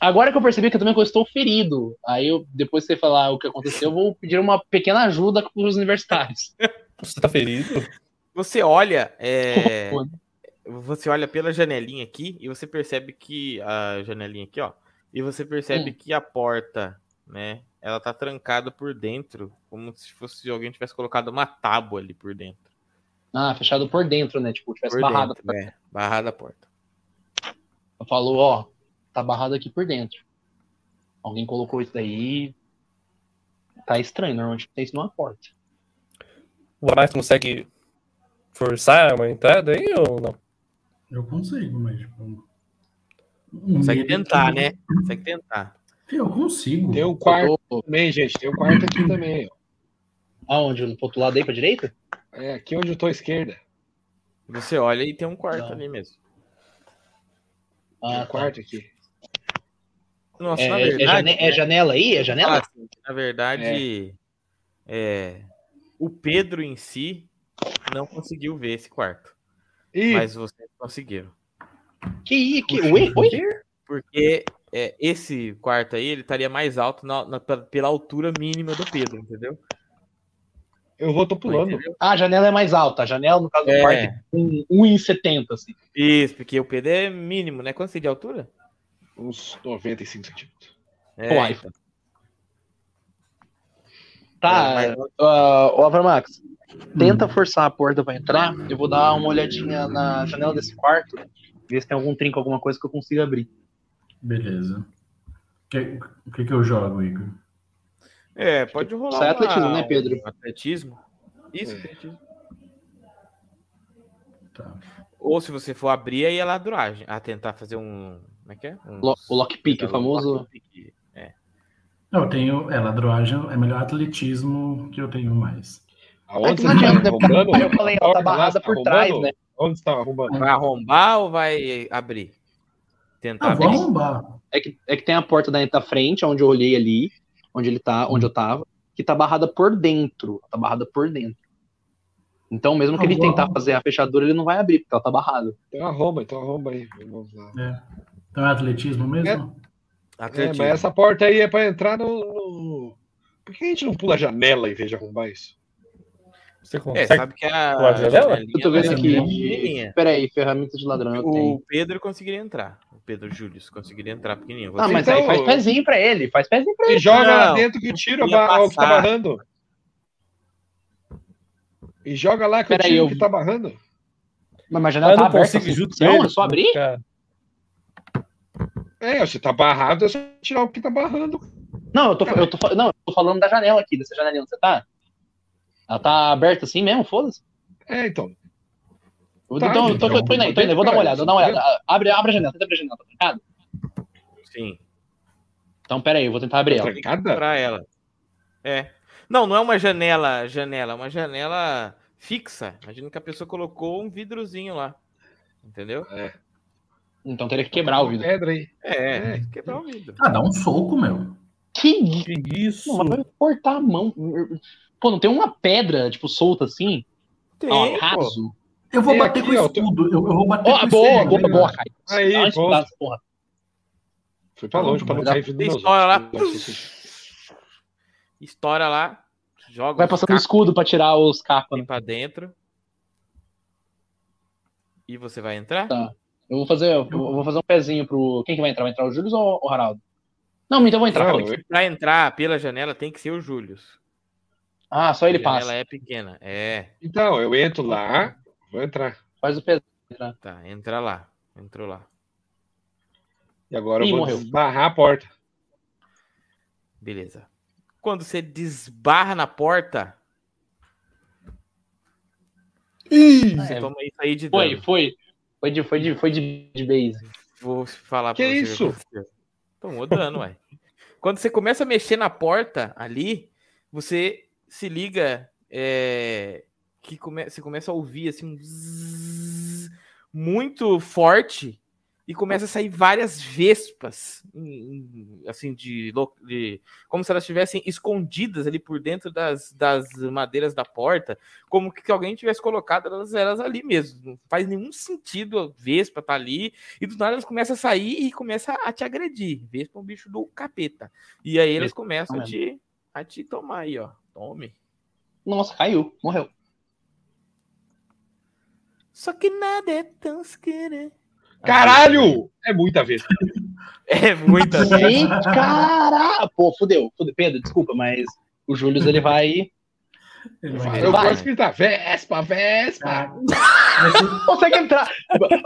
Agora que eu percebi que eu também estou ferido. Aí eu, depois que você falar o que aconteceu, eu vou pedir uma pequena ajuda para os universitários. (laughs) Você tá ferido? Você olha, é, (laughs) você olha pela janelinha aqui e você percebe que a janelinha aqui, ó, e você percebe Hum. que a porta, né, ela tá trancada por dentro, como se fosse alguém tivesse colocado uma tábua ali por dentro. Ah, fechado por dentro, né? Tipo, tivesse Por dentro, é, barrada a porta. Falou, ó, tá barrado aqui por dentro. Alguém colocou isso daí. Tá estranho, normalmente tem isso numa porta. O Amax consegue forçar uma entrada aí ou não? Eu consigo, mas tipo. Consegue tentar, que- né? Consegue tentar. Eu consigo. Tem um quarto Eu também, gente. Tem um quarto aqui também, ó. Aonde? Pro outro lado aí, pra direita? É aqui onde eu tô à esquerda. Você olha e tem um quarto Não. ali mesmo. Tem Ah, um tá. quarto aqui. Nossa, É, na é verdade. jane- é janela aí? É janela? Ah, Na verdade, é, o Pedro em si não conseguiu ver esse quarto. Ih, Mas vocês conseguiram. Que, que, oi, oi? Porque é, esse quarto aí, ele estaria mais alto na- na- pela- pela altura mínima do Pedro, entendeu? Eu vou, tô pulando. Ah, a janela é mais alta. A janela, no caso do É. quarto, é um 1,70, assim. Isso, porque o Pedro é mínimo, né? Quanto você tem de altura? Uns 95 centímetros. É, Uai. então. Tá, É, mas- uh, Avramax, tenta forçar a porta pra entrar. Eu vou dar uma olhadinha na janela desse quarto, ver se tem algum trinco, alguma coisa que eu consiga abrir. Beleza. Que- O que, que eu jogo, Igor? É, pode rolar. Isso é uma- atletismo, né, Pedro? atletismo. Isso, É. atletismo. Tá. Ou se você for abrir, aí é ladruagem. A tentar fazer um. Como é que é? Um, O lockpick, o famoso. lockpick. É. Eu tenho. É, ladroagem é melhor atletismo que eu tenho mais. Aonde não você tá né? arrombando? Eu falei, ela tá barrada por trás, né? Onde você tá arrombando? Vai arrombar ou vai abrir? Tentar Ah, vou abrir. arrombar. É que, é que tem a porta da, da frente, onde eu olhei ali, onde ele tá, onde eu tava, que tá barrada por dentro. Tá barrada por dentro. Então, mesmo que ele tentar fazer a fechadura, ele não vai abrir, porque ela tá barrada. Então arromba, então arromba aí. Vamos lá. Então é atletismo mesmo? É, Atletismo. mas essa porta aí é pra entrar no, no- Por que a gente não pula a janela em vez de arrombar isso? Você É, sabe que a. a janela? janelinha Eu tô vendo aqui. ser pequenininha. Pera aí, ferramenta de ladrão eu O tenho. Pedro conseguiria entrar. O Pedro Júlio conseguiria entrar pequenininho. Ah, Você- mas Então- aí faz pezinho pra ele, faz pezinho pra E ele. joga lá Não, dentro que eu tiro ia ba- o que tá barrando. E joga lá que eu Pera aí, tiro o eu- que tá barrando. Mas a Ah, janela eu tá não aberta, consigo assim, junto não, é só abrir? Cara, É, se tá barrado, é só tirar o que tá barrando. Não, eu tô, eu tô, não, eu tô falando da janela aqui, dessa janelinha onde você tá. Ela tá aberta assim mesmo, foda-se. É, então. Tá, então, eu tô, então, tô indo aí, tô indo aí, vou dar uma olhada, vou dar uma olhada. Abre, abre a janela, tenta abrir a janela, tá trancado? Sim. Então, pera aí, eu vou tentar abrir ela. Trancada? Pra ela. É. Não, não é uma janela, janela, é uma janela fixa. Imagina que a pessoa colocou um vidrozinho lá. Entendeu? Então teria que quebrar o vidro. Pedra aí. É, É. quebrar o vidro. Ah, dá um soco, meu. Que isso? que isso? Não, vai cortar a mão. Pô, não tem uma pedra, tipo, solta assim? Tem, Ó, pô. raso. Eu vou Tem bater aqui, com ó, o escudo. Eu, eu vou bater Ó, com o boa, escudo. boa, né? boa, Caio. Aí, pô. escudada, porra. Foi pra longe pra não cair nos história lá. Estoura lá. Joga Vai passando o escudo pra tirar os cacos, né? pra dentro. E você vai entrar? Tá. Eu vou fazer, eu vou fazer um pezinho pro. Quem que vai entrar? Vai entrar o Júlio ou o Haraldo? Não, então eu vou entrar. Não, Pra entrar pela janela tem que ser o Júlio. Ah, só ele passa. é pequena. É, Então, eu entro lá, vou entrar. Faz o pezinho. tá. Entra lá. Entrou lá. E agora Ih, eu vou morreu. desbarrar a porta. Beleza. Quando você desbarra na porta, você É, toma isso aí de dano. Foi, foi. Foi de, foi de, foi de, de base. Vou falar Que pra você. isso? que aconteceu. Tomou dano, ué. Quando você começa a mexer na porta ali, você se liga é, que come, você começa a ouvir assim um zzzz muito forte e começa a sair várias vespas assim de, de- como se elas estivessem escondidas ali por dentro das, das madeiras da porta, como que alguém tivesse colocado elas, elas ali mesmo. Não faz nenhum sentido a vespa tá ali e do nada elas começam a sair e começam a te agredir. Vespa é um bicho do capeta. E aí eles Vespa, começam a te, a te tomar aí, ó. Tome. Nossa, caiu. Morreu. Só que nada é tão escuro. Caralho! É muita vez. (laughs) É muita gente. Gente, cara! Pô, fudeu, fudeu. Pedro, desculpa, mas o Júlio ele vai. Ele vai Eu Vai. gosto de gritar Vespa, Vespa. Ah, (laughs) Consegue entrar.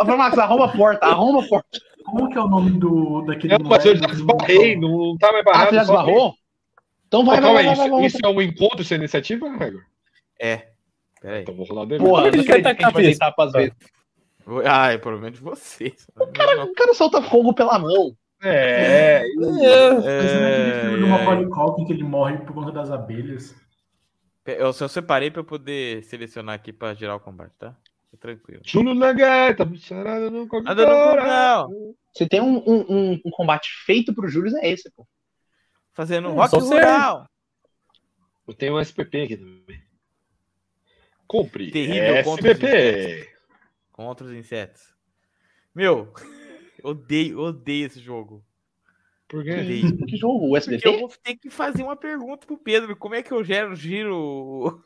Ô, Max, arruma a porta, arruma a porta. Como que é o nome do daquele Não, mas eu já esbarrei, não tá mais Ah, barrado. você já só- esbarrou? Então vai, Pô, vai, vai, aí, vai, isso, vai, isso é um encontro sem iniciativa, Igor? É. Peraí. Então vou rolar o. Porra, não quer acredito que vai deitar pras vezes. Ah, é provavelmente você. O cara solta fogo pela mão. É, Mas não é aquele É, filme do Macaulay Culkin que ele morre por conta das abelhas. Eu só separei pra eu poder selecionar aqui pra gerar o combate, tá? Fica tranquilo. Chulo na gaita, charada no Nada no. Se tem um, um, um- um combate feito pro Júlio, é esse, pô. Fazendo É, rock rural. Eu tenho um SPP aqui também. Compre. Terrível contra os SPP. Contra os insetos. Meu, (laughs) odeio, odeio esse jogo. Por quê? Odeio. Que jogo? O Porque eu vou ter que fazer uma pergunta pro Pedro. Como é que eu gero giro.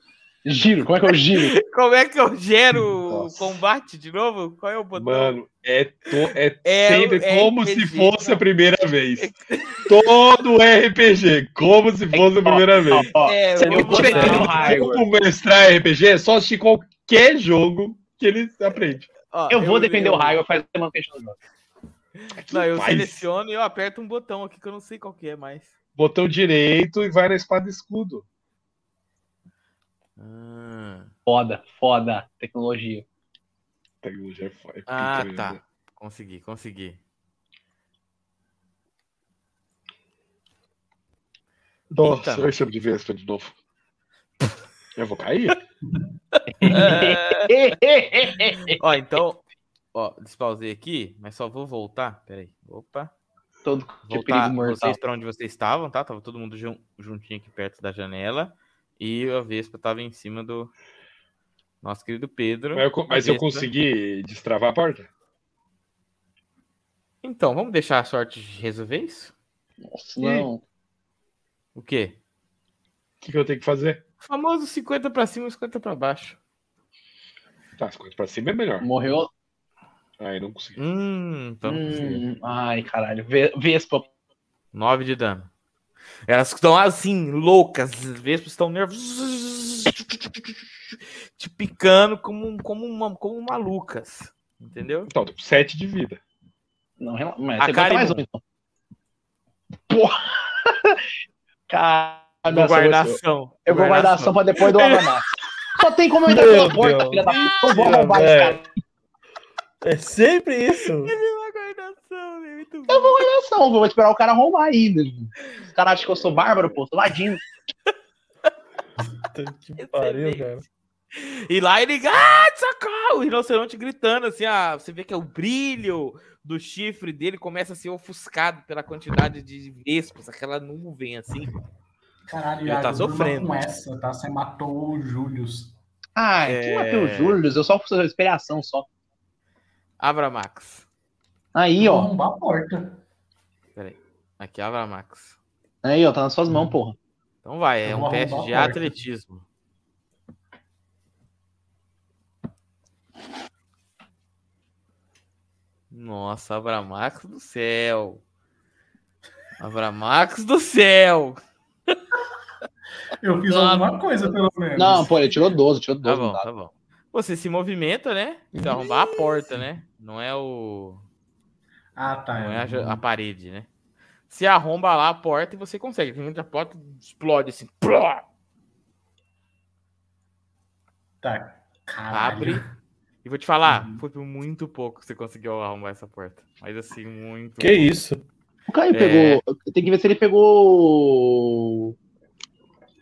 Giro, como é que eu giro? (laughs) Como é que eu gero o Nossa. combate de novo? Qual é o botão? Mano, é, to- é (laughs) É sempre o como RPG, se fosse não. a primeira vez. Todo RPG, como se fosse a primeira vez. (laughs) Ó, ó, É, você eu eu o Raigor. Como mestrar RPG é só assistir qualquer jogo que ele aprende. Ó, Eu vou defender eu- o Raigor, faz semana que a gente não joga. Não, eu Faz. seleciono e eu aperto um botão aqui que eu não sei qual que é mais. Botão direito e vai na espada e escudo. Ah, Foda, foda. Tecnologia. Tecnologia é foda, é Ah, tá. consegui, consegui. Nossa, Eita. eu chamo de Vespa de novo. Eu vou cair? (laughs) Ó, então, ó, despausei aqui, mas só vou voltar. Peraí. Opa. Todo de Voltar vocês para onde vocês estavam, tá? Tava todo mundo jun- juntinho aqui perto da janela. E a Vespa tava em cima do nosso querido Pedro. Mas eu, mas eu consegui destravar a porta? Então, vamos deixar a sorte resolver isso? Nossa, não. O quê? O que, que eu tenho que fazer? O famoso 50 pra cima e 50 pra baixo. Tá, as coisas pra cima é melhor. Morreu. Aí não consegui. Hum, então. Hum, ai, caralho. Ve- Vespa. 9 de dano. Elas estão assim, loucas. As vespas estão nervosas. Te picando como, como, uma, como malucas. Entendeu? Então, com 7 de vida. Não, rela- mas A você conta mais um, então. Porra! Cara, Vou guardar eu- ação. Eu vou guardar ação pra depois do (laughs) Avamax. Só tem como eu entrar pela porta, filha da puta. Eu vou arrombar esse cara. É sempre isso. Muito bom. Eu vou guardar ação, vou esperar o cara arrombar ainda. Os caras acham que eu sou bárbaro, pô. Sou ladino. Que pariu, cara. E lá ele, ah, socorro! O rinoceronte gritando, assim, ah, você vê que é o brilho do chifre dele começa a ser ofuscado pela quantidade de vespas, aquela nuvem, assim. Caralho, Ele tá sofrendo. com essa, tá? Você matou o Julius. Ah, É. quem matou o Júlio? Eu só fiz respiração só. Abra Max. Aí, Vou ó. arrombar a porta. Aqui, Abra Max. Aí, ó. Tá nas suas mãos, porra. Então vai, é um teste de atletismo. Nossa, Abramax do céu. Abramax do céu. Eu fiz Não. alguma coisa, pelo menos. Não, pô, ele tirou 12, tirou Tá 12. bom, não dá. tá bom. Você se movimenta, né? Você arrombar a porta, né? Não é o. Ah, tá. Não é a, a parede, né? Você arromba lá a porta e você consegue. Tem a porta explode assim. plá, Tá. Caralho. Abre. E vou te falar, Uhum. foi por muito pouco que você conseguiu arrombar essa porta. Mas assim, muito. Que isso? O Caio É. pegou. Tem que ver se ele pegou.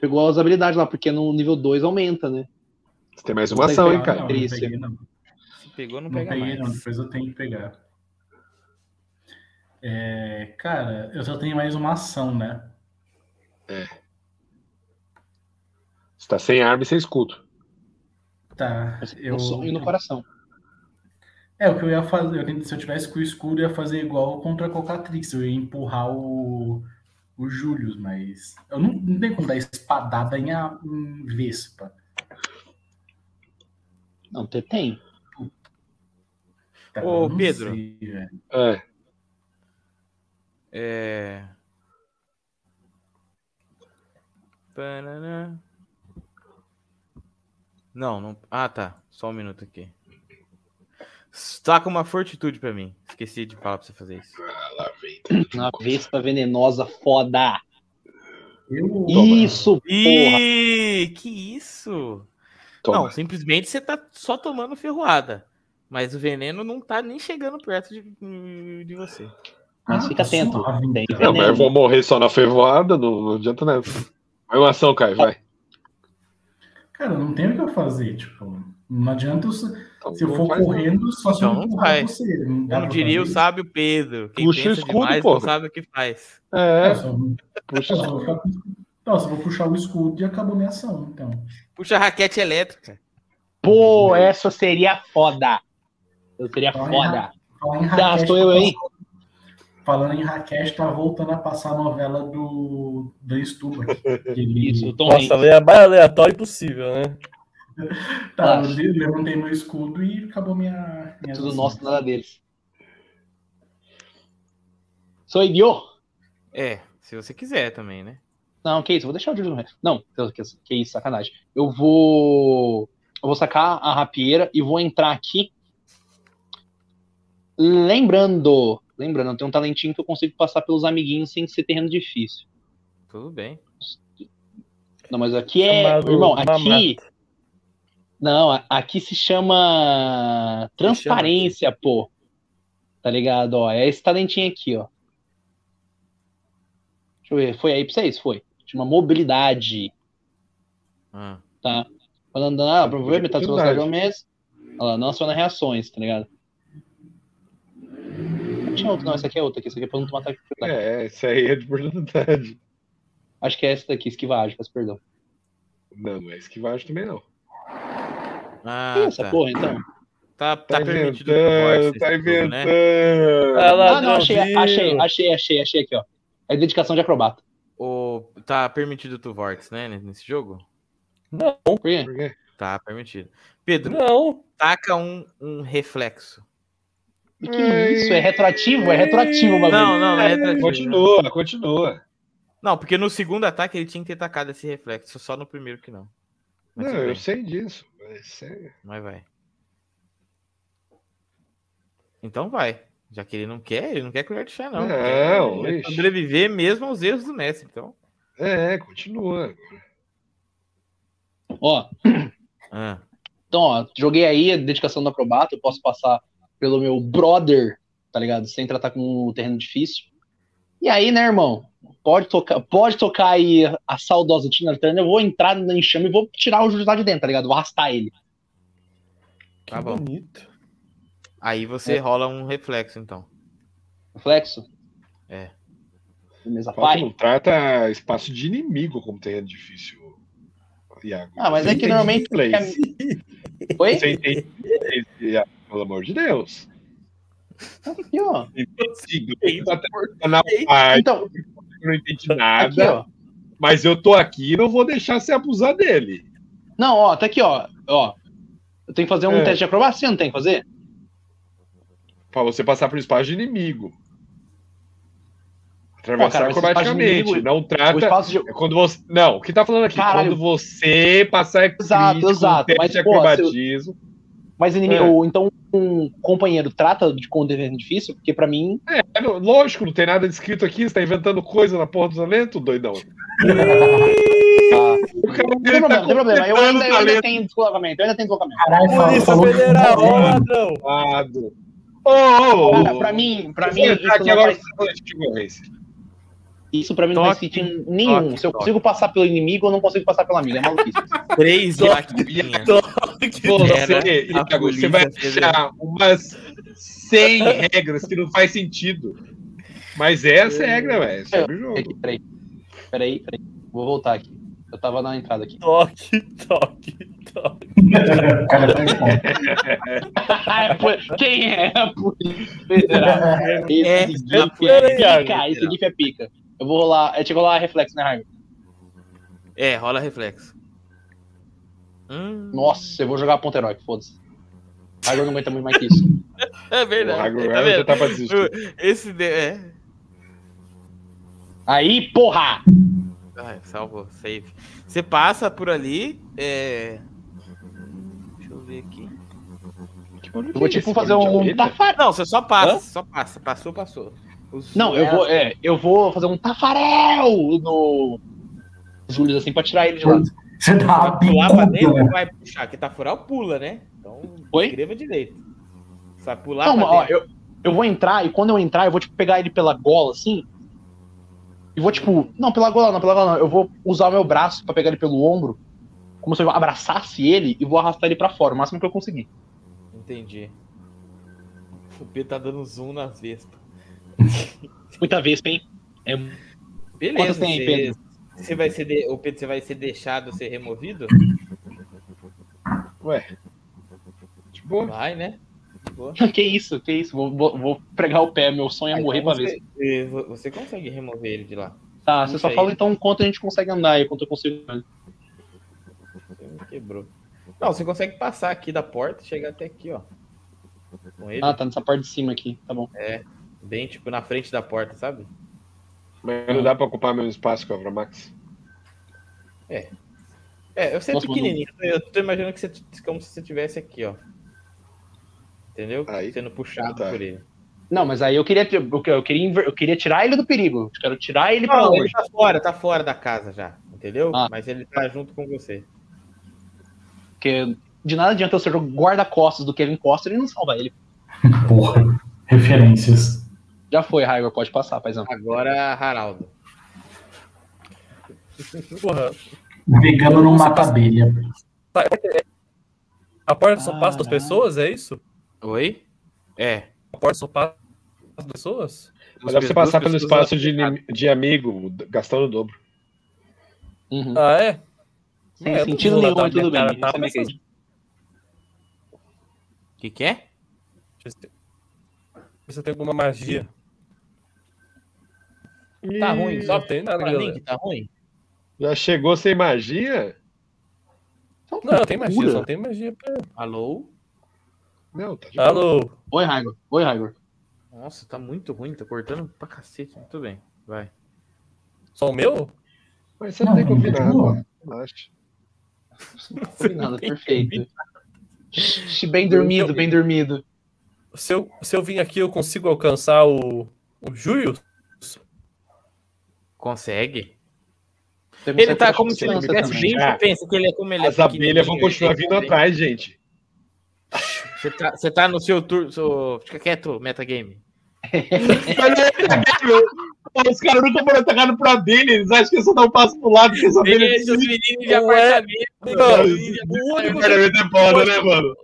Pegou as habilidades lá, porque no nível 2 aumenta, né? Você tem mais uma ação, hein, cara? Não, não peguei, não. Se pegou, não, Não pega peguei, mais. não. Depois eu tenho que pegar. É, cara, eu só tenho mais uma ação, né? Você tá sem arma e sem escudo. Tá. Eu, No sonho e no coração. É, o que eu ia fazer, eu- se eu tivesse com o escudo, eu ia fazer igual contra a Cocatrix, eu ia empurrar o, o Július, mas eu não, não tenho como dar espadada em, a, em Vespa. Não, tem- tem. Cara, Ô, Pedro. sei. É. É. Não, não. Ah, tá. Só um minuto aqui. Taca uma fortitude pra mim. Esqueci de falar pra você fazer isso. Ah. Uma vespa venenosa foda. Eu, Isso, porra. Ih, que isso? Toma. Não, simplesmente você tá só tomando ferroada. Mas o veneno não tá nem chegando perto de, de você. Mas Ah, fica tá atento. suave, Tem então. Não, mas eu vou morrer só na fervoada, não, não adianta nada. Vai uma ação, Caio, vai. Cara, não tem o que eu fazer, tipo, não adianta eu, se Então, se eu não for correndo, só se eu Então não empurrar vai. você. Não Como diria o sábio Pedro, quem Puxa o pensa escudo, demais porra. não sabe o que faz. É? Eu só- puxa eu só vou Não, puxar o escudo e acabou minha ação, então. Puxa a raquete elétrica. Pô, essa seria foda. Eu seria Olha. foda. Tá, Rakesh, sou eu aí. Falando em Rakesh, tá voltando a passar a novela do Dan Stuba. que ele- (laughs) Isso, Tom Nossa, Hanks. é a mais aleatório possível, né? (laughs) Tá, eu Acho. levantei meu escudo e acabou minha. minha Tudo nosso, nada deles. Sou eu. É, se você quiser também, né? Não, que isso, vou deixar o Júlio no resto. Não, que, que isso, sacanagem. Eu vou. Eu vou sacar a rapieira e vou entrar aqui. Lembrando, lembrando, tem um talentinho que eu consigo passar pelos amiguinhos sem ser terreno difícil. Tudo bem. Não, mas aqui é. Chamado irmão, aqui. mamata. Não, aqui se chama transparência, pô. Tá ligado? Ó, é esse talentinho aqui, ó. Deixa eu ver, foi aí pra vocês? Foi. Chama mobilidade, Ah, tá? Falando, ah, provavelmente metade da velocidade ao mês. Olha lá, não aciona reações, tá ligado? Não tinha outro, não, essa aqui é outra aqui, essa aqui é pra não tomar ataque de oportunidade. É, isso aí é de oportunidade. Acho que é essa daqui, esquivagem, peço perdão. Não, não é esquivagem também, não. ah essa tá. porra, então? Tá, tá, Tá permitido inventando, tá né? inventando. Ah, lá, Ah, não, achei, achei, achei, achei, achei aqui, ó. É dedicação de acrobata. O, tá permitido tu Vortex, né? Nesse jogo? Não, Por quê? Por quê? Tá permitido. Pedro, não. taca um, um reflexo. E que isso? É retroativo? É retroativo o bagulho. Não, não, não é retroativo. Continua, continua. Não, porque no segundo ataque ele tinha que ter tacado esse reflexo, só no primeiro que não. Mas Não, eu bem, sei disso. Mas é... mas vai. Então vai. Já que ele não quer, ele não quer colher de chá, não. Não, Ele quer sobreviver mesmo aos erros do mestre. Então. é, continua. Ó, Ah, então, ó, joguei aí a dedicação do acrobata, eu posso passar pelo meu brother, tá ligado? Sem tratar com um terreno difícil. E aí, né, irmão? Pode tocar, pode tocar aí a saudosa Tina Turner, eu vou entrar no enxame e vou tirar o Júlio lá de dentro, tá ligado? Vou arrastar ele. Que Tá bom. bonito. aí você rola um reflexo, então. Reflexo? É. Beleza, pai. não trata espaço de inimigo como terreno difícil, Iago. Ah, mas Você é que normalmente- inglês. Oi? Você entende inglês, Iago, pelo amor de Deus. Aqui, ó. Tá Então, eu não entendi aqui, nada, ó. mas eu tô aqui e não vou deixar você abusar dele. Não, ó, tá aqui, ó. Ó. Eu tenho que fazer um É. teste de acrobacia, não tem que fazer? Pra você passar por espaço de inimigo. Pô, Atravessar cara, espaço de acrobaticamente. inimigo- não trata. de. É quando você. Não, o que tá falando aqui? Caralho. Quando você passar crítico, Exato, exato, um teste mas, de pô, eu- acrobatismo. Mas inimigo, É. então um companheiro trata de com terreno difícil, porque pra mim. É, lógico, não tem nada escrito aqui, você tá inventando coisa na porra do talento, doidão. Ah, não tem problema, não tem problema. Eu ainda, eu ainda tenho deslocamento, eu ainda tenho deslocamento. Caralho, Polícia Federal, ó, ladrão. Ô, ô, ô, Cara, pra mim, pra mim, tá aqui não agora faz, pra falar de concorrência. Isso pra mim não faz Toque, sentido nenhum. toque, Se eu toque. consigo passar pelo inimigo, eu não consigo passar pelo amigo. É maluquice. (laughs) Três vaquinhas. Você, você vai achar umas 100 regras que não faz sentido. Mas essa é a regra, velho. Segue o jogo. Peraí. Peraí, peraí. Vou voltar aqui. Eu tava na entrada aqui. Toque, toque, toque. É (laughs) Quem é a polícia federal? Esse É, gif é, é pica, esse gif é pica. Eu vou rolar. Eu tinha que rolar reflexo, né, Raio? É, rola reflexo. Hum, Nossa, eu vou jogar a ponta heróica, foda-se. Raigor não aguenta muito mais que isso. (laughs) É O verdade. Hagrid tá já vendo? tá pra desistir. (laughs) Esse de... é. Aí, porra! Ai, salvou, save. Você passa por ali. É... Deixa eu ver aqui. Eu vou tipo fazer um tafarel. Não, você só passa, Hã? só passa. Passou, passou. Os- Não, eu vou, é, eu vou fazer um tafarel no Júlio assim pra tirar ele de lá. Você dá uma Vai pular pra dentro vai puxar? Que tá fural, pula, né? Então, Oi? escreva direito. Você vai pular Não, pra ó, dentro. eu, eu vou entrar e quando eu entrar, eu vou tipo pegar ele pela gola assim. E vou tipo, não, pela gola não, pela gola não. Eu vou usar o meu braço pra pegar ele pelo ombro, como se eu abraçasse ele e vou arrastar ele pra fora, o máximo que eu conseguir. Entendi. O P tá dando zoom nas vespas. Muita vez, hein? É, Beleza, Quantas tem aí, você, Pedro? você vai ser de... o Pedro, você vai ser deixado ser removido? Ué. De boa. Vai, né? Boa. (laughs) que isso, que isso. Vou, vou, vou pregar o pé, meu sonho é Ah, morrer então pra ver. você, eh, você consegue remover ele de lá. Tá, você só sei. fala então quanto a gente consegue andar e quanto eu consigo. Você Quebrou. Não, você consegue passar aqui da porta e chegar até aqui, ó. Com ele. Ah, tá nessa parte de cima aqui, tá bom. Bem, tipo, na frente da porta, sabe? Mas não dá pra ocupar meu espaço com a Avramax. É, eu sei Nossa, pequenininho. Eu tô imaginando que você, como se você estivesse aqui, ó. Entendeu? Aí. Sendo puxado Tá. por ele. Não, mas aí eu queria, eu, eu queria, eu queria tirar ele do perigo. Eu quero tirar ele pra Não, ele longe. tá fora, tá fora da casa já. Entendeu? Ah. Mas ele tá junto com você. Porque de nada adianta eu ser o guarda-costas do Kevin Costa, ele não salva ele. Porra. Referências. Já foi, Raigor, pode passar, paizão. Agora, Haraldo. Porra, Vegano não mata abelha. tá- é- a porta só passa das pessoas, é isso? Oi? É. A porta só passa das pessoas? Mas dá pra você passar pelo espaço de, de amigo, gastando o dobro. Uhum. Ah, é? Sem É, sentido nenhum, mas tudo bem. cara, tá? Isso é que- O que, que é? Deixa eu ver se eu tenho alguma magia. Tá ruim. Só Não tem nada, pra mim galera. que tá ruim? Já chegou sem magia? Não, tem magia, só tem magia pra... Alô? Não, tá de boa. Alô? Oi, Raigor. Oi, Raigor. Nossa, tá muito ruim. Tá cortando pra cacete. Muito bem. Vai. Só o meu? Mas você não tem de nada. boa. Relaxa. Combinado, perfeito. Bem dormido, bem dormido. Se eu, se eu vim aqui, eu consigo alcançar o, o Júlio? Consegue? Ele tá como se confiança tivesse bem. Ah. Pensa que ele é como ele é As abelhas vão continuar vindo atrás, gente. Você tá, você tá no seu turno. seu- Fica quieto, metagame. (laughs) Os caras nunca foram atacados pra dele, eles acham que é só dar um passo pro lado, porque essa abelha os meninos de apartamento. Não, o único, Apartamento é foda, né, mano?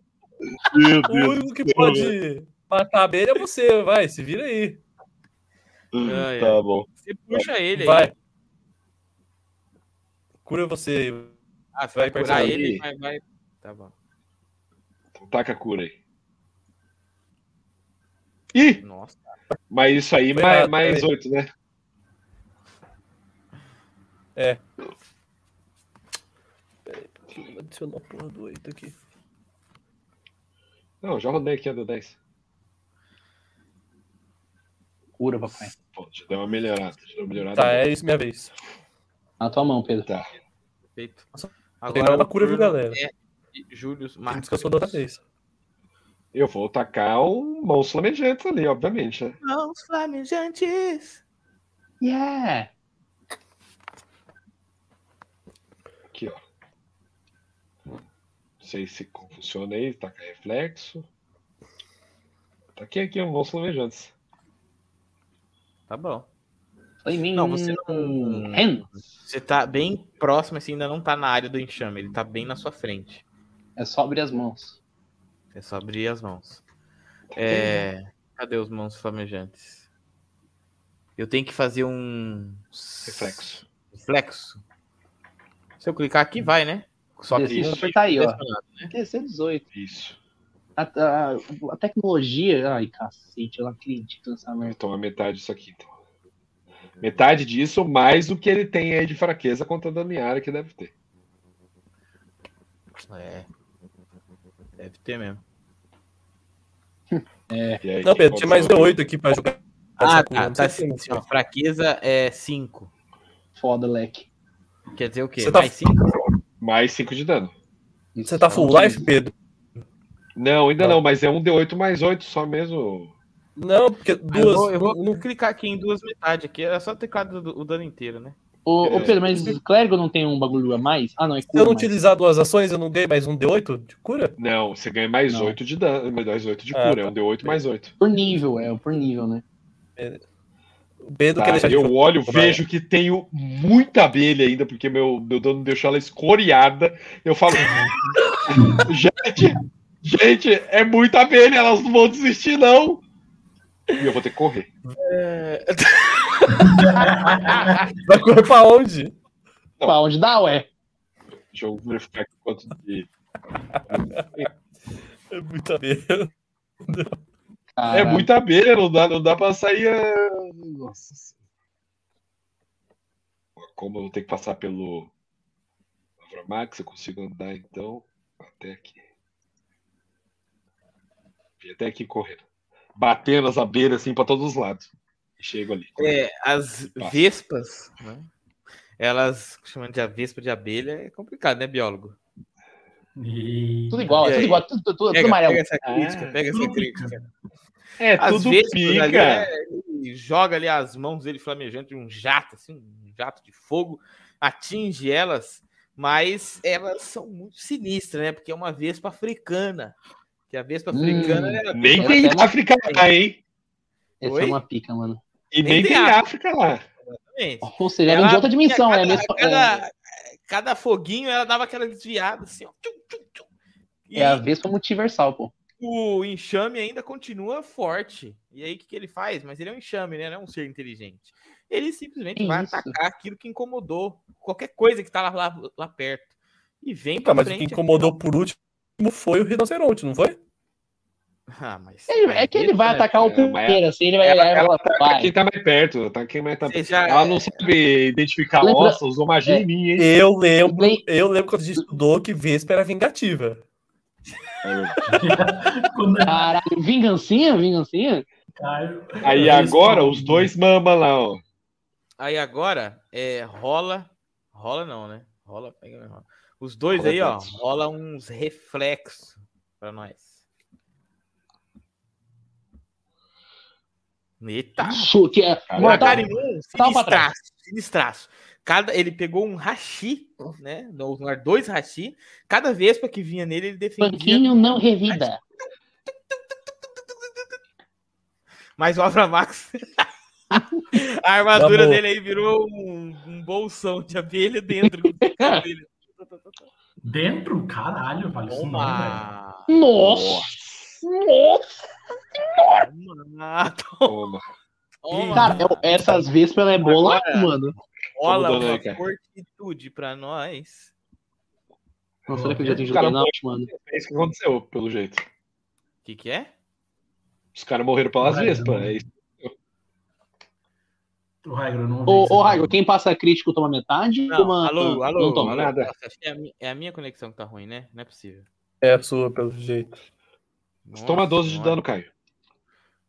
Meu o único que pode matar a abelha é você, vai, se vira aí. Ai, ai. Tá bom. Você puxa ele aí. Vai. Cura você. Ah, você vai Vai curar ele, vai, vai. Tá bom. Taca a cura aí. Ih, Nossa. mas isso aí, mais, mais peraí. oito, né? Vou adicionar a porra do 8 aqui. Não, já rodei aqui a do 10. Cura, papai. Pô, já deu uma melhorada. Já deu uma melhorada. Tá, boa. é isso minha vez. Na tua mão, Pedro. Tá. Perfeito. Tem mais uma cura, viu, galera? É Júlio Marcos. descansou da outra vez. Eu vou tacar um mãos flamejantes ali, obviamente, né? Mãos flamejantes. Yeah! Aqui, ó. Não sei se funciona aí, taca reflexo. Taquei aqui um mãos flamejantes. Tá bom. Flaming Não, você não- Hands. Você tá bem próximo, assim, ainda não tá na área do enxame. Ele tá bem na sua frente. É só abrir as mãos. É só abrir as mãos. É... Cadê os mãos flamejantes? Eu tenho que fazer um. Reflexo. Reflexo. Se eu clicar aqui, vai, né? Só que Isso, apertar aí, ó. direcionado. DC 18. Isso. A, a, a tecnologia. Ai, cacete, eu não acredito nessa merda. tomar metade disso aqui, então. Metade disso, mais do que ele tem aí de fraqueza contando a área que deve ter. É. Deve ter mesmo. (laughs) E aí, Não, Pedro, tinha mais aconteceu? D8 aqui pra jogar. Ah, tá, tá assim, ó, fraqueza é 5. Foda, leque. Quer dizer o quê? Você tá- Mais 5? Mais 5 de dano. Você tá full life, Pedro? Não, ainda Tá. não, mas é um D8 mais 8 só mesmo. Não, porque Eu duas. vou, eu vou não- clicar aqui em duas metades aqui, era só ter cada o dano inteiro, né? Ô, ô, É. Pedro, mas clérigo não tem um bagulho a mais? Ah, não, é Se cura eu não mais. utilizar duas ações, eu não ganho mais um D8 de cura? Não, você ganha mais Não. 8 de dano, mais 8 de Ah, cura. É tá. um D8 mais 8. Por nível, é, por nível, né? O Pedro Tá, quer deixar de eu olho, Vai. vejo que tenho muita abelha ainda, porque meu, meu dono deixou ela escoriada. Eu falo, (laughs) gente, gente, é muita abelha, elas não vão desistir, não. E eu vou ter que correr. (laughs) Vai correr pra onde? Não. Pra onde dá, ué? Deixa eu verificar aqui quanto de. É muita merda. É muita abelha, não dá, não dá pra sair. é, Nossa. Senhora. Como eu vou ter que passar pelo Avramax, eu consigo andar então até aqui. Até aqui correndo. Batendo as abelhas assim pra todos os lados. E chego ali. É, as vespas, né? Elas chamando de a vespa de abelha é complicado, né, biólogo? E... Tudo igual, E é tudo igual, tudo, tudo, tudo Pega, amarelo. pega essa crítica, Ah, pega essa tudo crítica. É, As tudo vespas ali, pica. é, ele joga ali as mãos dele flamejante de um jato, assim, um jato de fogo, atinge elas, mas elas são muito sinistras, né? Porque é uma vespa africana. Que a vespa Hum, africana é Nem tem é África lá, hein? Essa Oi? é uma pica, mano. E Nem nem, tem tem África lá. exatamente. Ou seja, ela vem de outra dimensão, cada, é mesmo. Cada, cada foguinho ela dava aquela desviada, assim, ó. Tchum, tchum, tchum. E É, é a Vespa multiversal, pô. o enxame ainda continua forte. E aí, o que, que ele faz? Mas ele é um enxame, né? Não é um ser inteligente. Ele simplesmente Que vai isso? atacar aquilo que incomodou. Qualquer coisa que tá lá, lá, lá perto. E vem Tá, pra mas o frente. que incomodou por último foi o rinoceronte, não foi? Ah, mas. Ele- é que ele vai atacar o primeiro, assim, ele vai Ela, ela tá vai. quem tá mais perto, tá quem mais tá Você já- Ela não sabe identificar Lembra- ossos, usou magia É. em mim, hein? Eu lembro, Lem- eu lembro quando a gente estudou que Vespa era vingativa. (laughs) Caralho, vingancinha, vingancinha? Aí agora os dois mama lá, ó. Aí agora, é, rola. Rola não, né? Rola, pega, rola. Os dois Rola aí, ó, rola uns reflexos pra nós. Eita! Chu, que é pra trás. sinistraço, sinistraço. Cada, ele pegou um hashi, né? Dois hashi. Cada vespa que vinha nele, ele defendia. Banquinho não revida. Mas o Avramax. (laughs) a armadura Vamos. dele aí virou um, um bolsão de abelha dentro. (laughs) Dentro? Caralho, vale isso não, velho. Toma! Nossa! Nossa! Toma! Toma. Toma! Cara, eu- essas vespas ela é bola, Agora- mano. Dando uma cara. fortitude pra nós. Nossa, será que eu já tenho Cara, Juggernaut, mano? É isso que aconteceu, pelo jeito. O que, que é? Os caras morreram pelas vespas. É isso. O Raigor, eu não Ô, o que você ô falou. Raigo, quem passa crítico toma metade? Não, toma... alô, alô, Não toma. nada. Nossa, é a, minha, é a minha conexão que tá ruim, né? Não é possível. É a sua, pelo jeito. Você toma 12 de dano, Caio.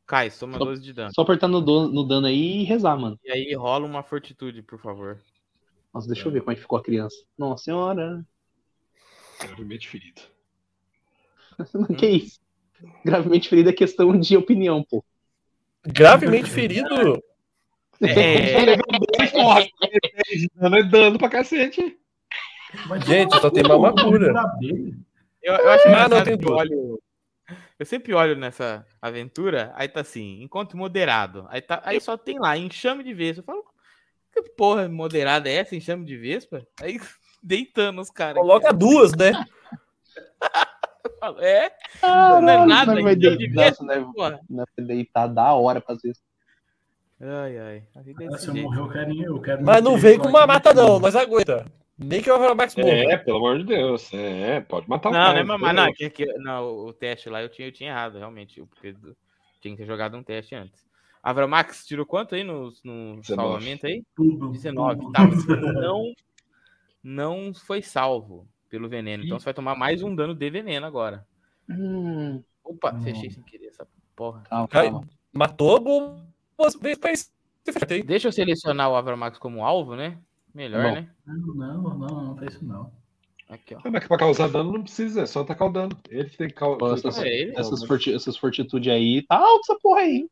Cai, toma Só- 12 de dano. Só apertar no, do- no dano aí e rezar, mano. E aí rola uma fortitude, por favor. Nossa, deixa eu ver como é que ficou a criança. Nossa senhora. Gravemente ferido. (laughs) que isso? Gravemente ferida é questão de opinião, pô. Gravemente ferido? É, (laughs) Porra, 10 de dano é dano pra cacete. Mas Gente, só tem no cu, mamacura. da abelha. eu, eu acho Ah, engraçado não, tem que olho. Eu sempre olho nessa aventura, aí tá assim, encontro moderado. Aí, tá, aí só tem lá, enxame de vespa. Eu falo, que porra moderada é essa, enxame de vespa? Aí (laughs) deitando os caras. Coloca duas, né? (laughs) Eu falo, É? Ah, Não é nada, vai então, de deitar, vespa, né? Vai deitar da hora pra vezes. Ai, ai. A vida é eu morrer, eu quero, eu quero Mas não vem com uma mata, não. Nós aguenta. Nem que o Avramax morra. É, pelo amor de Deus. É, pode matar o Não, cara. né, mas não, que, que, não, o teste lá eu tinha, eu tinha errado, realmente. Porque tinha que ter jogado um teste antes. Avramax tirou quanto aí no, no 19. salvamento aí? Tudo. 19. tudo. Tá, não, não foi salvo pelo veneno. Então você vai tomar mais um dano de veneno agora. Hum, Opa, Hum. fechei sem querer essa Porra. Calma, calma. Matou algumas vezes pra. Deixa eu selecionar o Avramax como alvo, né? Melhor, Bom. né? Não, não, não, não faz isso não. Aqui, ó. Ah, Mas que pra causar dano não precisa, é só tacar o dano. Ele que tem que causar. Essas, É ele, essas, forti essas fortitudes aí, tá alto essa porra aí, hein?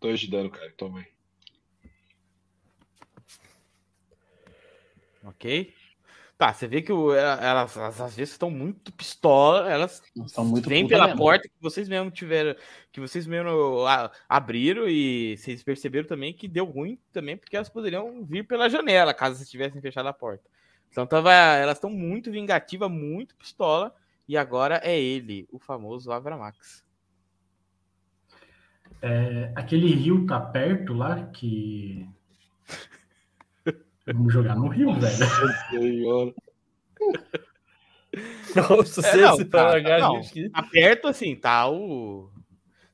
Dois de dano, cara. Toma aí. Ok. Tá, você vê que o- ela- elas, elas às vezes estão muito pistola, elas Estão muito vêm pela mesmo. porta que vocês mesmo tiveram, que vocês mesmo a- abriram e vocês perceberam também que deu ruim também, porque elas poderiam vir pela janela, caso vocês tivessem fechado a porta. Então tava, elas estão muito vingativas, muito pistola, e agora é ele, o famoso Avramax. É, aquele rio tá perto lá que. Vamos jogar no rio, velho. Senhora. (laughs) Nossa, É, se não, esse tá, largar não. a gente aqui. Tá perto assim, tá o.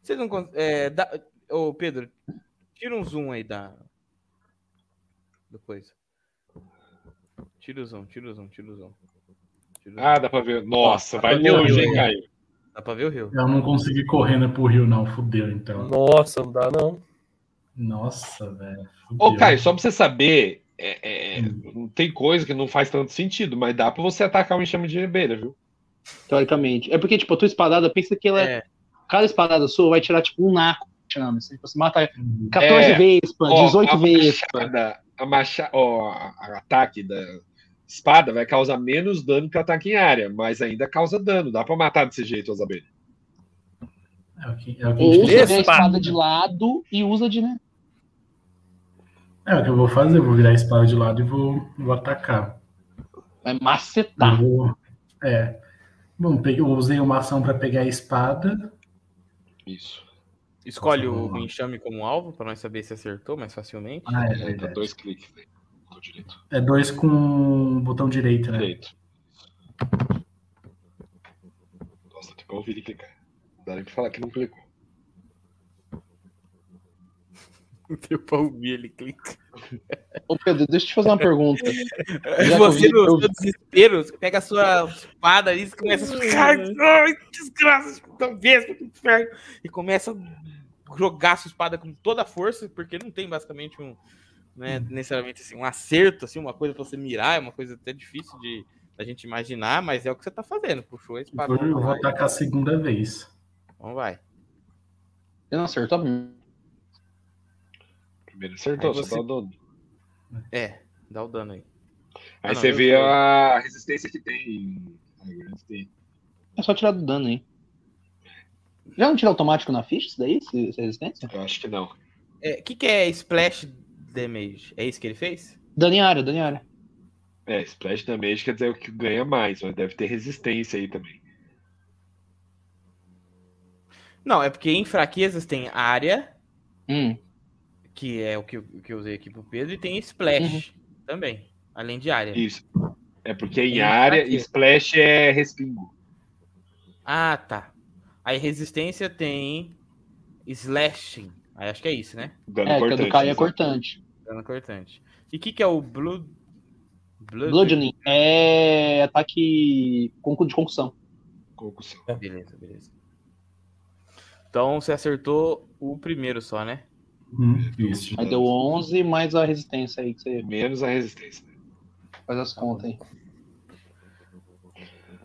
Vocês não é, dá... Ô, Pedro, tira um zoom aí da. Do coisa. Tira o zoom, tira o zoom, tira o zoom. Tira o zoom. Ah, dá pra ver. Nossa, vai dá o longe, rio hein, aí. Caio? Dá pra ver o rio. Eu não consegui correr né, pro rio, não. Fudeu, então. Nossa, não dá não. Nossa, velho. Ô. Caio, só pra você saber, é, é, não tem coisa que não faz tanto sentido, mas dá pra você atacar um enxame de abelha, viu? Teoricamente. É porque, tipo, a tua espadada, pensa que ela é. É, Cada espadada sua vai tirar, tipo, um naco. Você mata 14 É. vespas, Ó, 18 a vespas. machada, a macha, ó, a- a ataque da espada vai causar menos dano que o ataque em área, mas ainda causa dano. Dá pra matar desse jeito as abelhas. É o que, é o Ou você vê a Espada. espada de lado e usa de, né? É o que eu vou fazer. Eu vou virar a espada de lado e vou, vou atacar. Vai macetar. Eu vou- É. Bom, peguei- eu usei uma ação pra pegar a espada. Isso. escolhe o enxame como alvo, pra nós saber se acertou mais facilmente. Ah, é É, dá verdade. dois cliques, né? Botão direito. É dois com o botão direito, né? Direito. Nossa, tem que ouvir ele clicar. Não dá nem pra falar que não clicou. Deu pra ouvir ele clica. Ô, Pedro, deixa eu te fazer uma pergunta. Já Você, eu no eu- seu desespero, você pega a sua espada ali e começa a ficar. Ai, desgraça, que inferno. E começa a jogar a sua espada com toda a força, porque não tem basicamente um. Né, necessariamente assim, um acerto, assim, uma coisa pra você mirar, é uma coisa até difícil de a gente imaginar, mas é o que você tá fazendo. Puxou a espada. Eu vou atacar a segunda vez. Então vai. Você não acertou? Primeiro acertou, Aí só você- dá o dano. É, dá o dano aí. Aí Ah, não, você vê a resistência que tem. tem. É só tirar do dano aí. Já não tira automático na ficha isso daí? Essa resistência? Eu acho que não. O é, que, que é Splash Damage? É isso que ele fez? Dano em área, dano em área. É, Splash Damage quer dizer o que ganha mais, mas deve ter resistência aí também. Não, é porque em fraquezas tem área, Hum. Que é o que, eu- o que eu usei aqui pro Pedro, e tem Splash também, além de área. Isso. É porque em Em área, fraqueza. Splash é respingo. Ah, tá. Aí resistência tem Slashing. Aí acho que é isso, né? Dano É, a cortante. do é cortante. Dano cortante. E o que, que é o Blood... Blood... Bludgeoning é ataque de concussão. Concussão. Beleza, beleza. Então você acertou o primeiro só, né? Hum, isso. Aí deu 11 mais a resistência aí que você Menos a resistência. faz as contas aí.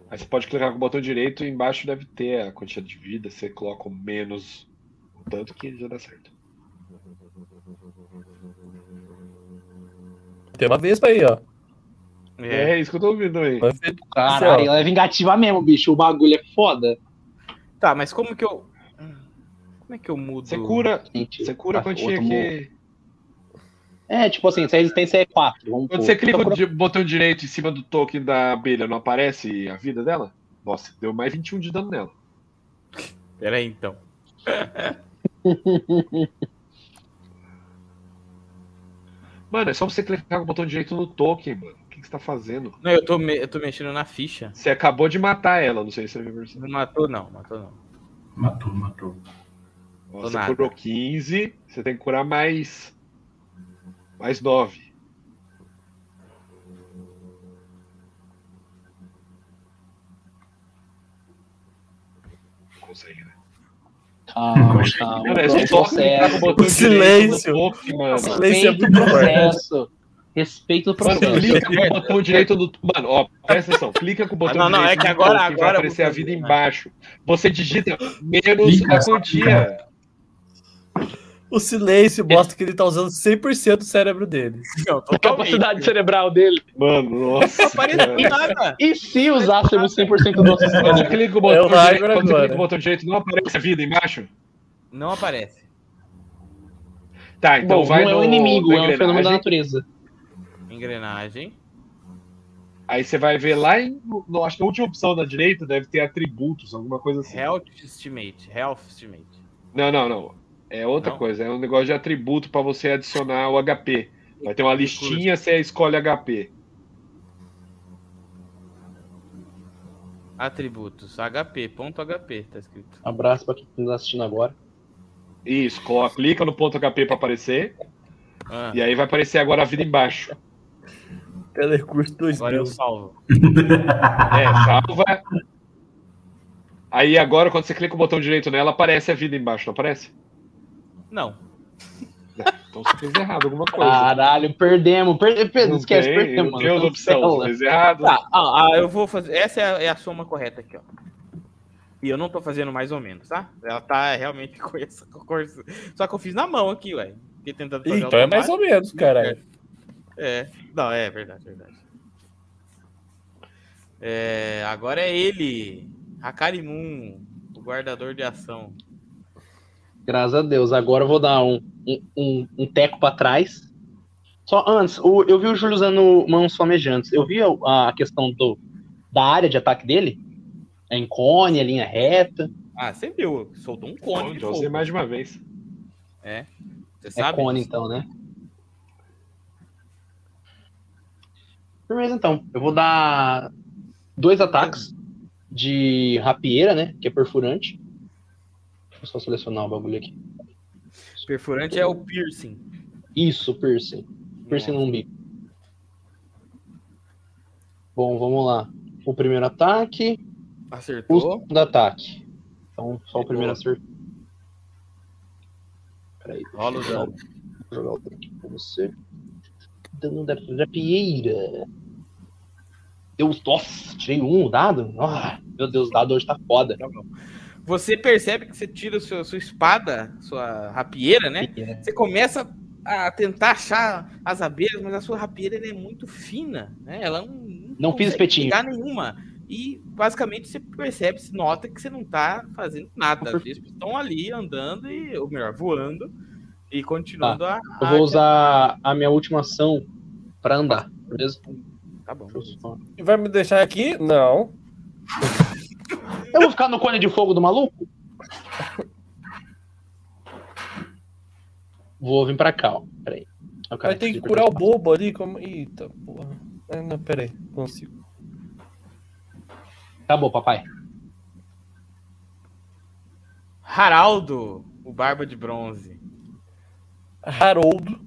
Aí você pode clicar com o botão direito e embaixo deve ter a quantidade de vida. Você coloca o menos o tanto que já dá certo. Tem uma vespa aí, ó. É, isso que eu tô ouvindo aí. Caralho, ela é vingativa mesmo, bicho. O bagulho é foda. Tá, mas como que eu... Como é que eu mudo? Você cura, Gente, você cura a quantia que. É, tipo assim, se a resistência é 4. Vamos Quando pôr. você clica o botão direito em cima do token da abelha, não aparece a vida dela? Nossa, deu mais 21 de dano nela. Pera aí, então. (laughs) Mano, é só você clicar com o botão direito no token, mano. O que, que você tá fazendo? Não, eu tô, me- eu tô mexendo na ficha. Você acabou de matar ela, não sei se você viu. Não matou, não. Matou, não. Matou, matou. Você nada. curou 15, você tem que curar mais. Mais 9. consegue, né? Calma, calma. Cara, é o processo. O silêncio. direito top, mano. Silêncio é muito processo. Respeita o Mano, processo. clica com o botão direito do. Mano, ó, presta atenção. Clica com o botão Ah, não, não, direito é que agora- top, vai agora aparecer a vida embaixo. Você digita menos Clica, a quantia. O silêncio mostra que ele tá usando 100% do cérebro dele. Não, A capacidade cerebral dele. Mano, nossa. Não nada. E se usássemos 100% do nosso Quando cérebro? clica com o É botão o direito, quando clica o botão direito, não aparece a vida embaixo? Não aparece. Tá, então Bom, vai não é no, um inimigo, é um fenômeno da engrenagem. natureza. Engrenagem. Aí você vai ver lá em. No, acho que a última opção da direita deve ter atributos, alguma coisa assim. Health Estimate. Health Estimate. Não, não, não. É outra Não? coisa. É um negócio de atributo pra você adicionar o HP. Vai ter uma listinha, você escolhe HP. Atributos. HP. Ponto HP, tá escrito. Abraço pra quem tá nos assistindo agora. Isso, clica no ponto HP pra aparecer. Ah, E aí vai aparecer agora a vida embaixo. Telecurso 2 agora eu salvo. (laughs) É, salva. Aí agora, quando você clica o botão direito nela, aparece a vida embaixo, não aparece? Não. Então você fez errado alguma coisa. Caralho, perdemos. Perde, perde, Não esquece, tem, perdemos, tem outra opção. Você fez errado. Tá, ah, ah, eu vou fazer. Essa é a, é a soma correta aqui, ó. E eu não tô fazendo mais ou menos, tá? Ela tá realmente (laughs) com essa cor. Só que eu fiz na mão aqui, ué. Fiquei tentando fazer Então é mais ou menos, caralho. É, não, é verdade, verdade. É, agora é ele, Hakarimun, o guardador de ação. Graças a Deus. Agora eu vou dar um, um, um, um teco pra trás. Só antes, o- eu vi o Júlio usando mãos flamejantes. Eu vi a, a questão do, da área de ataque dele. É em cone, a linha reta. Ah, você viu, soltou um cone já usei mais de uma vez. Você É sabe? cone, então, né? Firmeza, então. Eu vou dar dois ataques de rapieira, né? Que é perfurante. Eu só selecionar o bagulho aqui. Perfurante é o piercing. Isso, piercing. Piercing no umbigo. Bom, vamos lá. O primeiro ataque, o Acertou. segundo ataque. Então, só o primeiro acerto. Peraí. Rola o dano. jogar o dano aqui pra você. Dano da rapieira. Deu, nossa, tirei um dado. Ah, meu Deus, o dado hoje tá foda. Tá bom. Você percebe que você tira a sua, sua espada, sua rapieira, né? Você começa a tentar achar as abelhas, mas a sua rapieira ela é muito fina, né? Ela não, Não fiz consegue espetinho. pegar nenhuma. E basicamente você percebe, se nota que você não tá fazendo nada. Eles estão ali andando e, ou melhor, voando e continuando a. Eu a- vou usar a minha última ação pra andar, beleza? Tá bom. Eu Vai me deixar aqui? Não. Eu vou ficar no cone de fogo do maluco? Vou vir pra cá, ó. Peraí. Eu quero Vai ter que curar o bobo ali. Como... Eita, porra. Ah, não, peraí. Consigo. Acabou, papai. Haraldo, o Barba de Bronze. Haroldo.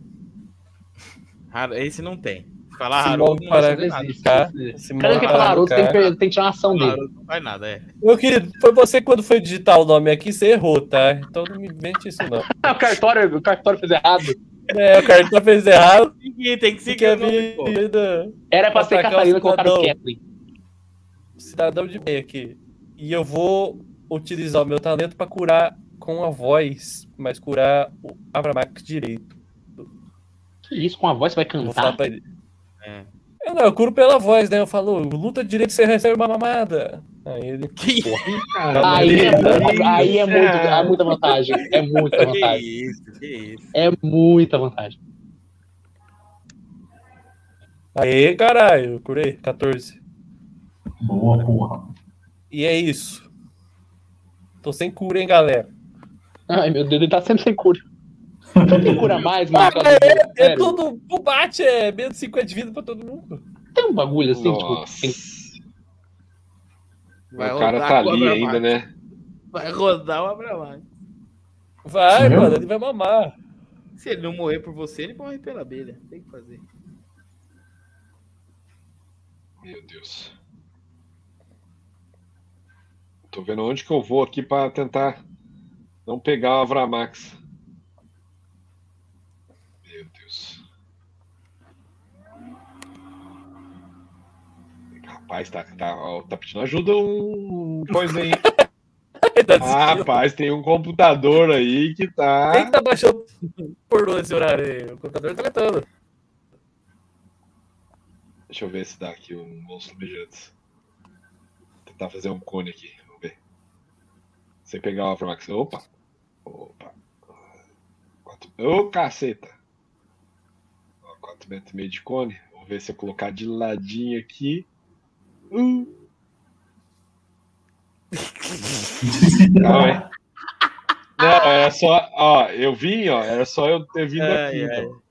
Har- Esse não tem. Falar Esse Haroldo, modo não para vai fazer nada. Cada vez que falar Haroldo, para tem que, tem que tirar uma ação dele. Não faz nada, é. Meu querido, foi você quando foi digitar o nome aqui, você errou, tá? Então não me invente isso, não. (laughs) o, cartório, o cartório fez errado. É, o cartão fez errado. Tem que seguir pô. ainda Era pra ser Catarina, colocaram cidadão. Kathleen. cidadão de bem aqui. E eu vou utilizar o meu talento pra curar com a voz, mas curar o Abramax direito. Isso com a voz você vai Eu Vou falar cantar. É. Eu não, eu curo pela voz, né? Eu falo, luta direito, você recebe uma mamada. Aí ele. Que, Aí é, muito, aí é, muito, é muita vantagem. É muita (laughs) que vantagem. isso, que isso. É muita vantagem. Aê, caralho, eu curei 14. Boa, porra. E é isso. Tô sem cura, hein, galera. Ai, meu Deus, ele tá sempre sem cura. Não tem cura mais, mano. Ah, É Sério. tudo. O bate é menos 50 de vida pra todo mundo. Tem um bagulho assim, Nossa. tipo, tem Vai o cara tá ali ainda, né? Vai rodar o Abramax. Vai, Meu. mano, ele vai mamar. Se ele não morrer por você, ele morre pela abelha. Tem que fazer. Meu Deus. tô vendo onde que eu vou aqui pra tentar não pegar o Avramax. Meu Deus. Rapaz, tá, tá, tá pedindo ajuda um coisa aí. (laughs) Tá Ah, rapaz, tem um computador aí que tá. Quem tá baixando pornô nesse horário aí? O computador tá lentando. Deixa eu ver se dá aqui um monstro bejantes. Tentar fazer um cone aqui, vamos ver. Sem pegar o Avramax. Opa! Opa! Quatro... Ô, caceta! Ó, 4 metros e meio de cone. Vamos ver se eu colocar de ladinho aqui. Calma (laughs) aí. Não, era só. Ó, eu vim, ó. Era só eu ter vindo Ai, aqui. ai. então.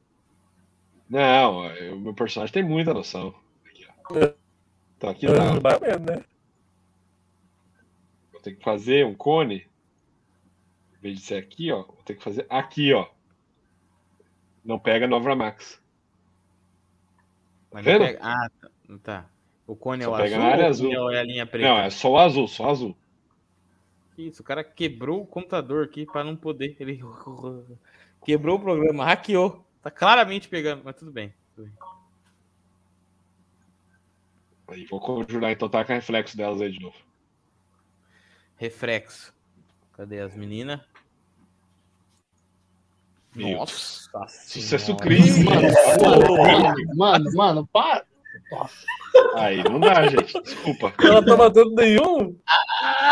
Não, o meu personagem tem muita noção. Aqui, ó. Então aqui tá. Mais ou menos, né? Vou ter que fazer um cone. Em vez de ser aqui, ó, vou ter que fazer aqui, ó. Não pega no Avramax. Mas Tá não vendo? pega- Ah, tá. O cone é o pega azul, na área o azul. cone é a linha preta? Não, é só o azul, só o azul. Isso, o cara quebrou o computador aqui para não poder. Ele (laughs) quebrou o programa, hackeou. Tá claramente pegando, mas tudo bem. tudo bem. Aí vou conjurar, então tá com o reflexo delas aí de novo. Reflexo. Cadê as meninas? Nossa Sucesso senhora. crítico. Mano, (laughs) mano, mano, para. Aí não dá, gente. Desculpa. Ela tá matando nenhum?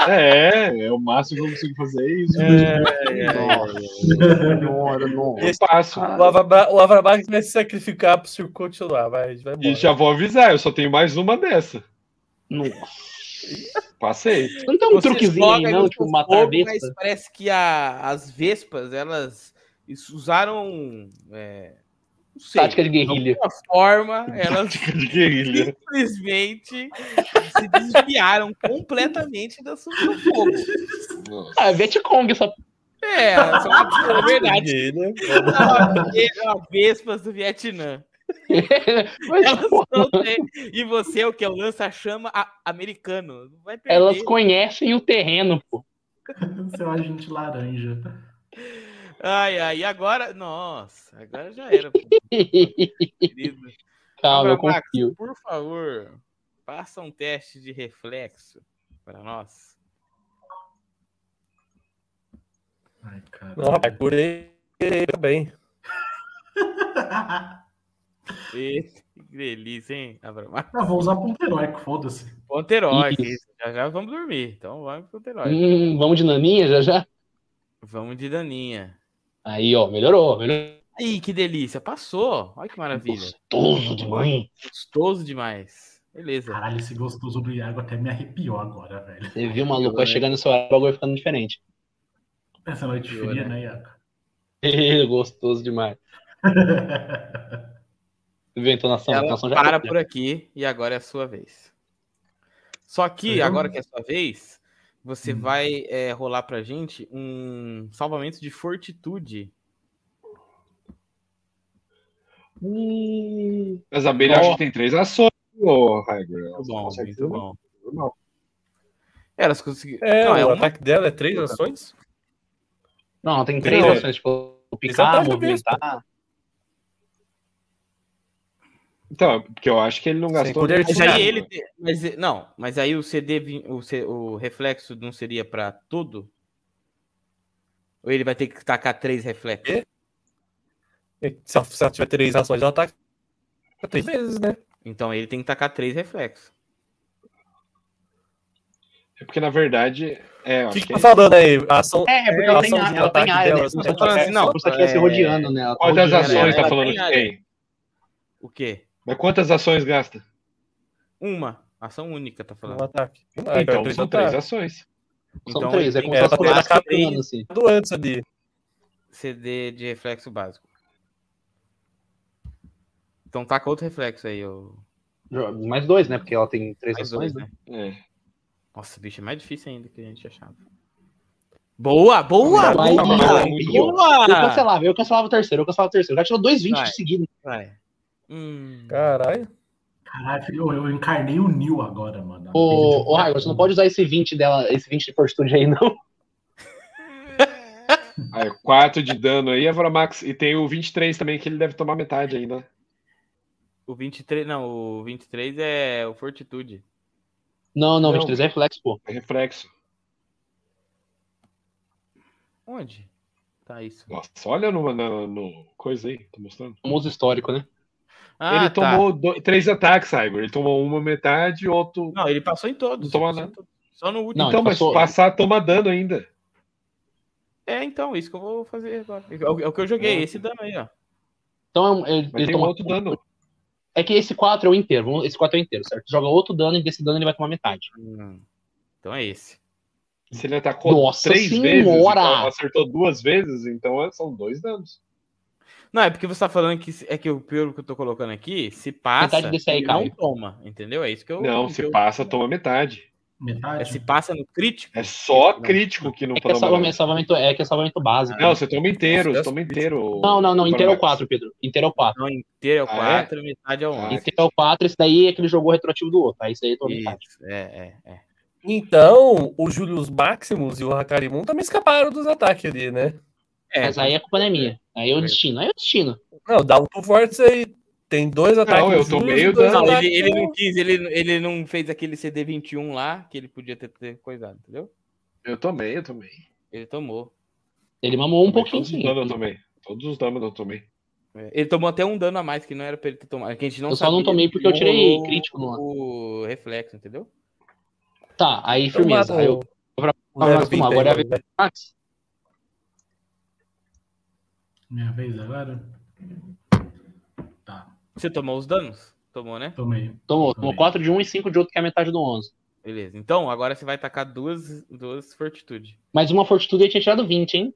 É, É o máximo que eu consigo fazer é isso. Senhora, não. eu passo. O Avra- o Avramax vai se sacrificar pro circo continuar. Vai, vai E já vou avisar, eu só tenho mais uma dessa. Nossa. Passei. Não tem um Você truquezinho aí, não? Tipo, matar a fogo? Mas parece que a- as vespas, elas usaram. é, sei, Tática de guerrilha. De alguma forma, (laughs) elas De guerrilha. simplesmente se desviaram completamente do do fogo. Nossa. Ah, Vietcong, essa. É, são uma, é verdade. Né? É uma vespas do Vietnã. (laughs) Têm- E você é o que? É o lança-chama a- americano. Não vai perder. elas conhecem o terreno, pô. Seu agente laranja. Ai, ai, e agora? Nossa, agora já era, querido. Calma, eu confio. Por favor, faça um teste de reflexo para nós. Ai, cara. Não, rapaz, curei bem. (laughs) Eita, que delícia, hein, Avramax? Eu vou usar ponto heróico, foda-se. Ponto heróico. Já já vamos dormir. Então vamos pro ponto heróico. Hum, vamos de naninha já já? Vamos de daninha. Aí, ó, melhorou, melhorou. Ih, que delícia. Passou. Olha que maravilha. Gostoso de mãe. Gostoso demais. Beleza. Caralho, esse gostoso do Iago até me arrepiou agora, velho. Você viu, maluco? Vai chegando nesse horário, o bagulho vai ficando diferente. Essa noite Arrepiou, fria, né? né, Iago? (laughs) Gostoso demais. (laughs) Você viu a entonação? A Ela entonação já para foi, por aqui e agora é a sua vez. Só que, Eu? agora que é a sua vez, você Hum. vai é, rolar pra gente um salvamento de fortitude. Hum, Mas a abelha Ó. acho que tem três ações, ô Hygor. Muito bom, muito bom. normal. Elas conseguiram. É, Não, é o uma- ataque dela é três ações? Não, tem três Não. ações, tipo, picar, Exatamente. movimentar. Então, porque eu acho que ele não gastou. poder de Mas aí ele. Mas, não, mas aí o CD, o, C- o reflexo não seria pra tudo? Ou ele vai ter que tacar três reflexos? É. Se ela, se ela tiver três ações, ela ataca três vezes, né? Então ele tem que tacar três reflexos. É porque, na verdade, é, O que, que que tá falando aí? A ação. É, porque É, ela a tem, a- ela tem área, né? dela, assim, assim, não, aqui se é- rodeando, né? Ela tá rodeando. ações ela tá falando que tem? O quê? Mas quantas ações gasta? Uma. Ação única, tá Um falando. ataque. Ah, Então, são três ataques. ações. São Então, três, é como se atacar capturando, três. assim. Do antes ali. CD de reflexo básico. Então taca outro reflexo aí, ô. Mais dois, né? Porque ela tem três Mais ações, dois, né? né? É. Nossa, bicho, é mais difícil ainda que a gente achava. Boa, boa! Boa! ó, Eu boa! cancelava, eu cancelava o terceiro, eu cancelava o terceiro. Eu cancelava dois 20 Vai. seguidos. Vai. Hum, Caralho. Caralho, filho, eu encarnei o Neil agora, mano. Ô, ô Raigor, você não pode usar esse 20 dela, esse 20 de fortitude aí, não. (laughs) Aí, 4 de dano aí, Avramax. E tem o 23 também, que ele deve tomar metade ainda. O 23, não, o 23 é o Fortitude. Não, não, Não. 23 é reflexo, pô. É reflexo. Onde? Tá isso. Nossa, olha no, no, no coisa aí, tô mostrando. Famoso histórico, né? Ah, ele tá. tomou do- três ataques, Igor. Ele tomou uma metade e outro. Não, ele passou em todos. Não toma ele nada. Só no último. Não, então, ele mas passou- passar toma dano ainda. É, então, isso que eu vou fazer agora. É o, é que eu joguei, Ah, esse dano aí, ó. Então ele, Mas ele toma- outro dano. É que esse 4 é o inteiro. Esse 4 é o inteiro, certo? Joga outro dano e desse dano ele vai tomar metade. Hum, Então é esse. Se ele atacou Nossa três senhora! vezes, então acertou duas vezes, então é- são dois danos. Não, é porque você tá falando que é que o pelo que eu tô colocando aqui, se passa, Metade desse aí, não Caio. toma, entendeu? É isso que eu. Não, se eu- passa, toma metade. É, Metade? se passa no crítico. É só crítico que não É que é toma salvamento, dano. salvamento, é que é salvamento básico. Não, você toma inteiro, Nossa, você toma inteiro. Não, não, não. Inteiro é o Avramax. 4, Pedro. Inteiro é o 4. Não, inteiro é o Ah, 4, metade é o Ah, 11. Inteiro é o 4, esse daí é que ele jogou retroativo do outro. Aí isso aí é toda metade. É, é, é. Então, o Julius Maximus e o Hakarimun também escaparam dos ataques ali, né? É, Mas aí a culpa não é minha. Aí é o destino. Aí é o destino. Não, dá um fortes aí. Tem dois ataques. eu do Julius tomei e o dois dano. Não, ataques ele, ele não quis, ele, ele não fez aquele CD21 lá, que ele podia ter, ter coisado, entendeu? Eu tomei, eu tomei. Ele tomou. Ele mamou um Tomei pouquinho Todos os danos eu tomei. Todos os danos eu tomei. É, Ele tomou até um dano a mais que não era pra ele ter tomado. Que a gente não Eu só não tomei porque eu tirei rolou crítico no- O reflexo, entendeu? Tá, aí firmeza. Aí o- eu... o agora é a vez do Max. Minha vez agora? Tá, Você tomou os danos? Tomou, né? tomei. Tomou, tomou Tomei. 4 de um e 5 de outro, que é a metade do 11. Beleza. Então, agora você vai tacar duas, duas fortitude. Mais uma fortitude ele tinha tirado 20, hein?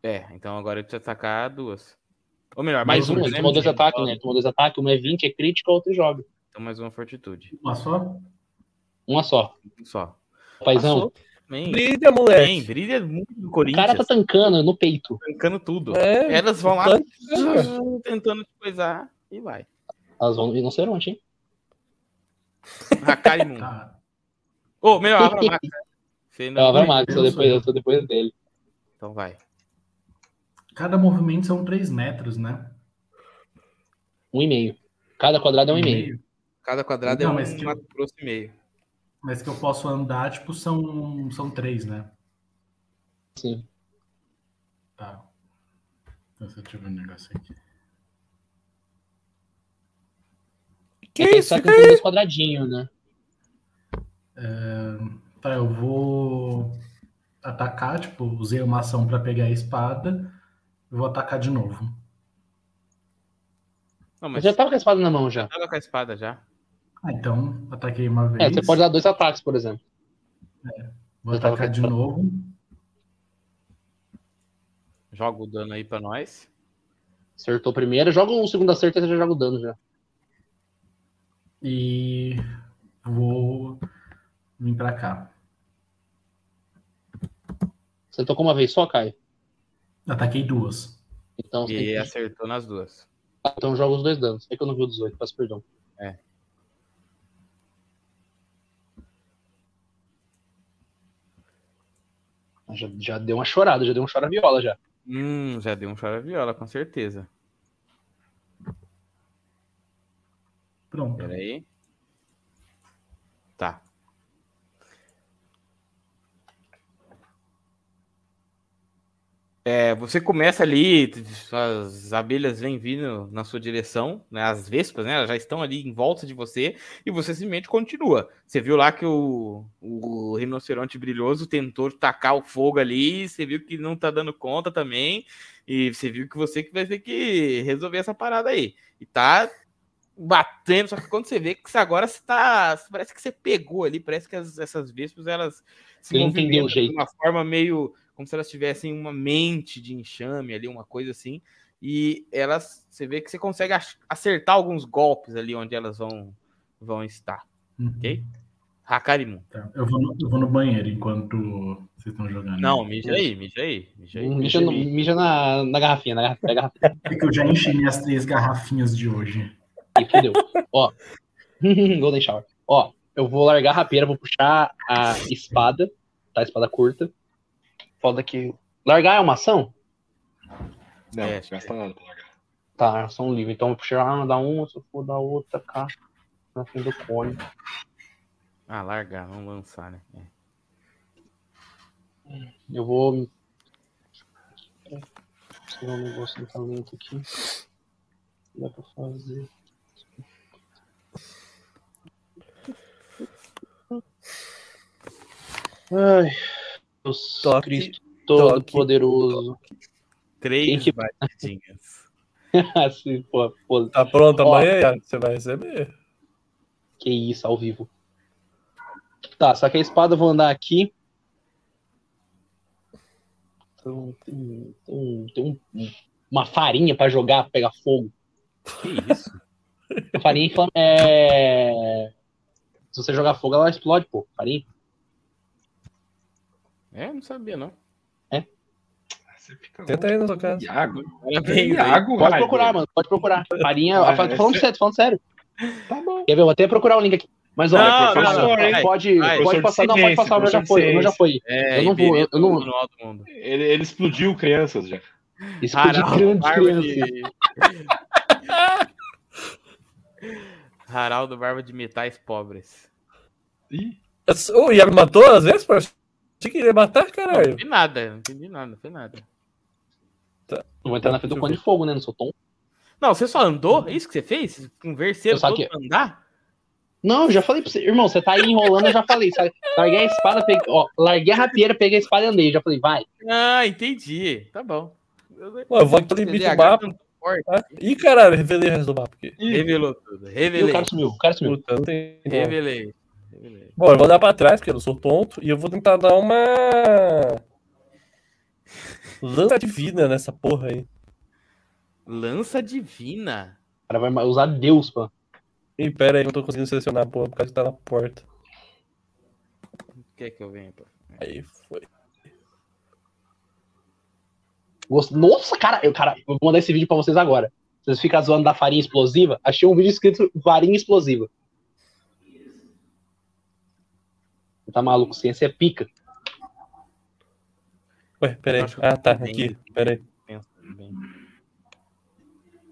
É, então agora ele precisa tacar duas. Ou melhor, mais Duas uma, Ele né? tomou dois ataques, né? Tomou dois ataques, uma é 20, é crítico, a outra joga. Então mais uma fortitude. Uma só? Uma só. Só. Paizão, Passou. Bem, Brilha, moleque. brilha muito do o Corinthians. cara tá tancando no peito. tancando tudo. É, Elas vão lá tanto- tentando te coisar e vai. Elas vão rinoceronte, hein? Hakari Moon. Tá. (laughs) Ô, melhor, Avra Max. né? Você ainda É o não- Avramax, eu, depois, eu tô depois dele. Então vai. Cada movimento são 3 metros, né? Um e meio. Cada quadrado é um e meio. Cada quadrado Não, é mas um Mato Grosso e meio. Mas que eu posso andar, tipo, são, são 3, né? Sim. Tá. Então, deixa eu ver um negócio aqui. Que é que isso? só Fica tem dois quadradinhos, né? Tá, eu vou atacar, tipo, usei uma ação pra pegar a espada. Eu vou atacar de novo. Não, Mas mas já tava com a espada na mão já. joga com a espada já. Ah, então, ataquei uma vez. É, você pode dar dois ataques, por exemplo. Vou Eu tava atacar de novo. Joga o dano aí pra nós. Acertou primeiro, joga um segundo acerto e você já joga o dano já. E vou vir pra cá. Você tocou uma vez só, Caio? Ataquei duas. Então, tem E que- acertou nas duas. então joga os dois danos. É que eu não vi o 18, peço perdão. É. Já, já deu uma chorada, já deu um chora-viola já. Hum, já deu um chora viola, com certeza. Pronto. Pera aí. Tá. É, você começa ali, as abelhas vêm vindo na sua direção, né? As vespas, né? Elas já estão ali em volta de você e você simplesmente continua. Você viu lá que o, o rinoceronte brilhoso tentou tacar o fogo ali, você viu que não tá dando conta também, e você viu que você que vai ter que resolver essa parada aí. E tá batendo, só que quando você vê que você agora você tá. Parece que você pegou ali, parece que as- essas vespas elas se movimentam de uma forma meio. Como se elas tivessem uma mente de enxame ali, uma coisa assim. E elas. Você vê que você consegue acertar alguns golpes ali onde elas vão, vão estar. Uhum. Ok? Hakarimu. Tá. Eu, vou no, eu vou no banheiro enquanto vocês estão jogando. Não, mija aí, mija aí. Mija aí. Mija, no- mija na, na garrafinha, na garrafinha, na garrafinha. (laughs) É que eu já enchi minhas três garrafinhas de hoje. E fudeu. Ó, (laughs) Golden Shower. Ó, eu vou largar a rapieira, vou puxar a espada, tá? A espada curta. Foda que. Largar é uma ação? Não, É, gasta nada pra largar. Tá, ação livre. Então puxar a arma da uma, se eu for da outra, cá. Na frente do cone. Ah, largar, vamos lançar, né? É. Eu vou. Tirar um negócio do talento aqui. Dá pra fazer. Ai, Deus Toque, Cristo. Todo-Poderoso. Três que- batidinhas. (laughs) assim, pô, pô, Tá pronto Ó. amanhã? Você vai receber. que isso, ao vivo. Tá, só que a espada eu vou andar aqui. Então, tem, tem, tem um- uma farinha pra jogar, pra pegar fogo. Que isso? (laughs) A farinha inflama- é... Se você jogar fogo, ela explode, pô. Farinha. É, não sabia, não. Você fica Tenta aí na sua casa. Iago. Parabéns. Iago, Pode procurar, mano. Pode procurar. Farinha. Ah, tô falando sério, tô falando sério. Tá bom. Quer ver? Eu vou até procurar o link aqui. Mas, Não, olha, não, não, vai, pode, vai. pode Professor de passar. Não, pode passar. O meu já professor foi. O meu já foi. É, Eu não vou, Iberê eu não- Mundo. Ele, ele explodiu crianças já. Explodir Haraldo, criança. barba criança. de... (laughs) Haraldo Barba de Metais Pobres. Ih, O Iago matou às vezes, pô? Achei que ele ia matar, Não, caralho. vi nada, não entendi nada, não foi nada. Eu vou entrar na frente do cone de fogo, né? Não sou tom. Não, você só andou? É isso que você fez? Converseiro todo pra andar? Não, eu já falei pra você. Irmão, você tá aí enrolando, eu já falei. Sabe? Larguei a espada, peguei, ó, larguei a rapieira, peguei a espada e andei. Já falei, vai. Ah, entendi. Tá bom. Eu- Pô, eu vou aqui no limite do mapa. forte. Tá? Ih, caralho, revelei o resto do mapa aqui. Revelou tudo. E o Revelei. cara sumiu, o cara sumiu. Puta, não tem. Revelei. Bom, eu vou dar pra trás, porque eu não sou tonto, e eu vou tentar dar uma. Lança divina nessa porra aí. Lança divina. O cara vai usar Deus, pô. Ih, pera aí, não tô conseguindo selecionar a porra, por causa que tá na porta. Quer que eu venha, pô? Aí foi. Nossa, cara, eu, cara, eu vou mandar esse vídeo pra vocês agora. Vocês ficam zoando da farinha explosiva? Achei um vídeo escrito farinha explosiva. Você tá maluco? Ciência é pica. Ué, pera aí. Eu acho que Ah, tá, bem. aqui. Pera aí. Pensa bem.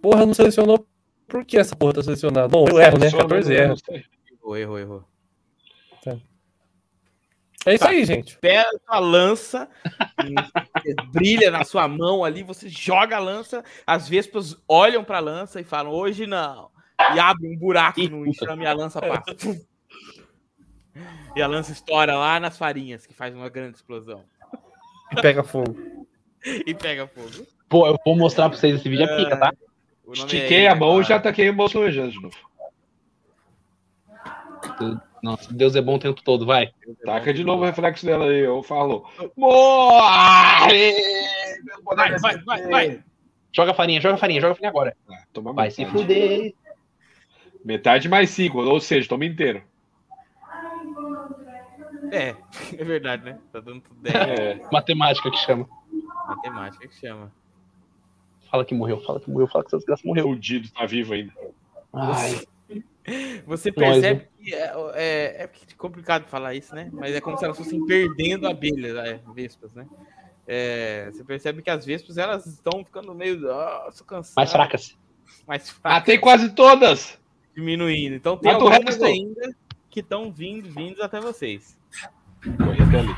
Porra, não selecionou. Por que essa porra tá selecionada? Bom, eu erro, né? Só 14 não- erros. Errou, errou, errou. É isso Tá. aí, gente. Pega a lança, e (laughs) brilha na sua mão ali, você joga a lança, as vespas olham pra lança e falam, hoje não. E abre um buraco Ih, no enxame e a lança passa. (laughs) E a lança estoura lá nas farinhas, que faz uma grande explosão. E pega fogo. E pega fogo. Pô, eu vou mostrar pra vocês esse vídeo é pica, tá? Estiquei é- a mão e já taquei o moço de novo. Nossa, Deus é bom o tempo todo, vai. Taca de novo o reflexo dela aí, eu falo. Morre! Vai, vai, vai, vai. Joga a farinha, joga a farinha, joga a farinha agora. Ah, Toma Vai se metade. fuder. Metade mais cinco, ou seja, toma inteiro. É, (laughs) é verdade, né? Tá dando tudo 10. É, Matemática que chama. Matemática que chama. Fala que morreu, fala que morreu, fala que essa desgraça morreu. fudido, tá vivo ainda. Ai, Você Nós, percebe que é, é, é complicado falar isso, né? Mas é como se elas fossem perdendo abelhas, é, vespas, né? É, você percebe que as vespas elas estão ficando meio. Nossa, cansadas. mais fracas. Mais fracas. Matei quase todas! Diminuindo. Então tem Mata o algumas resto. ainda que estão vindo, vindo até vocês. Ali.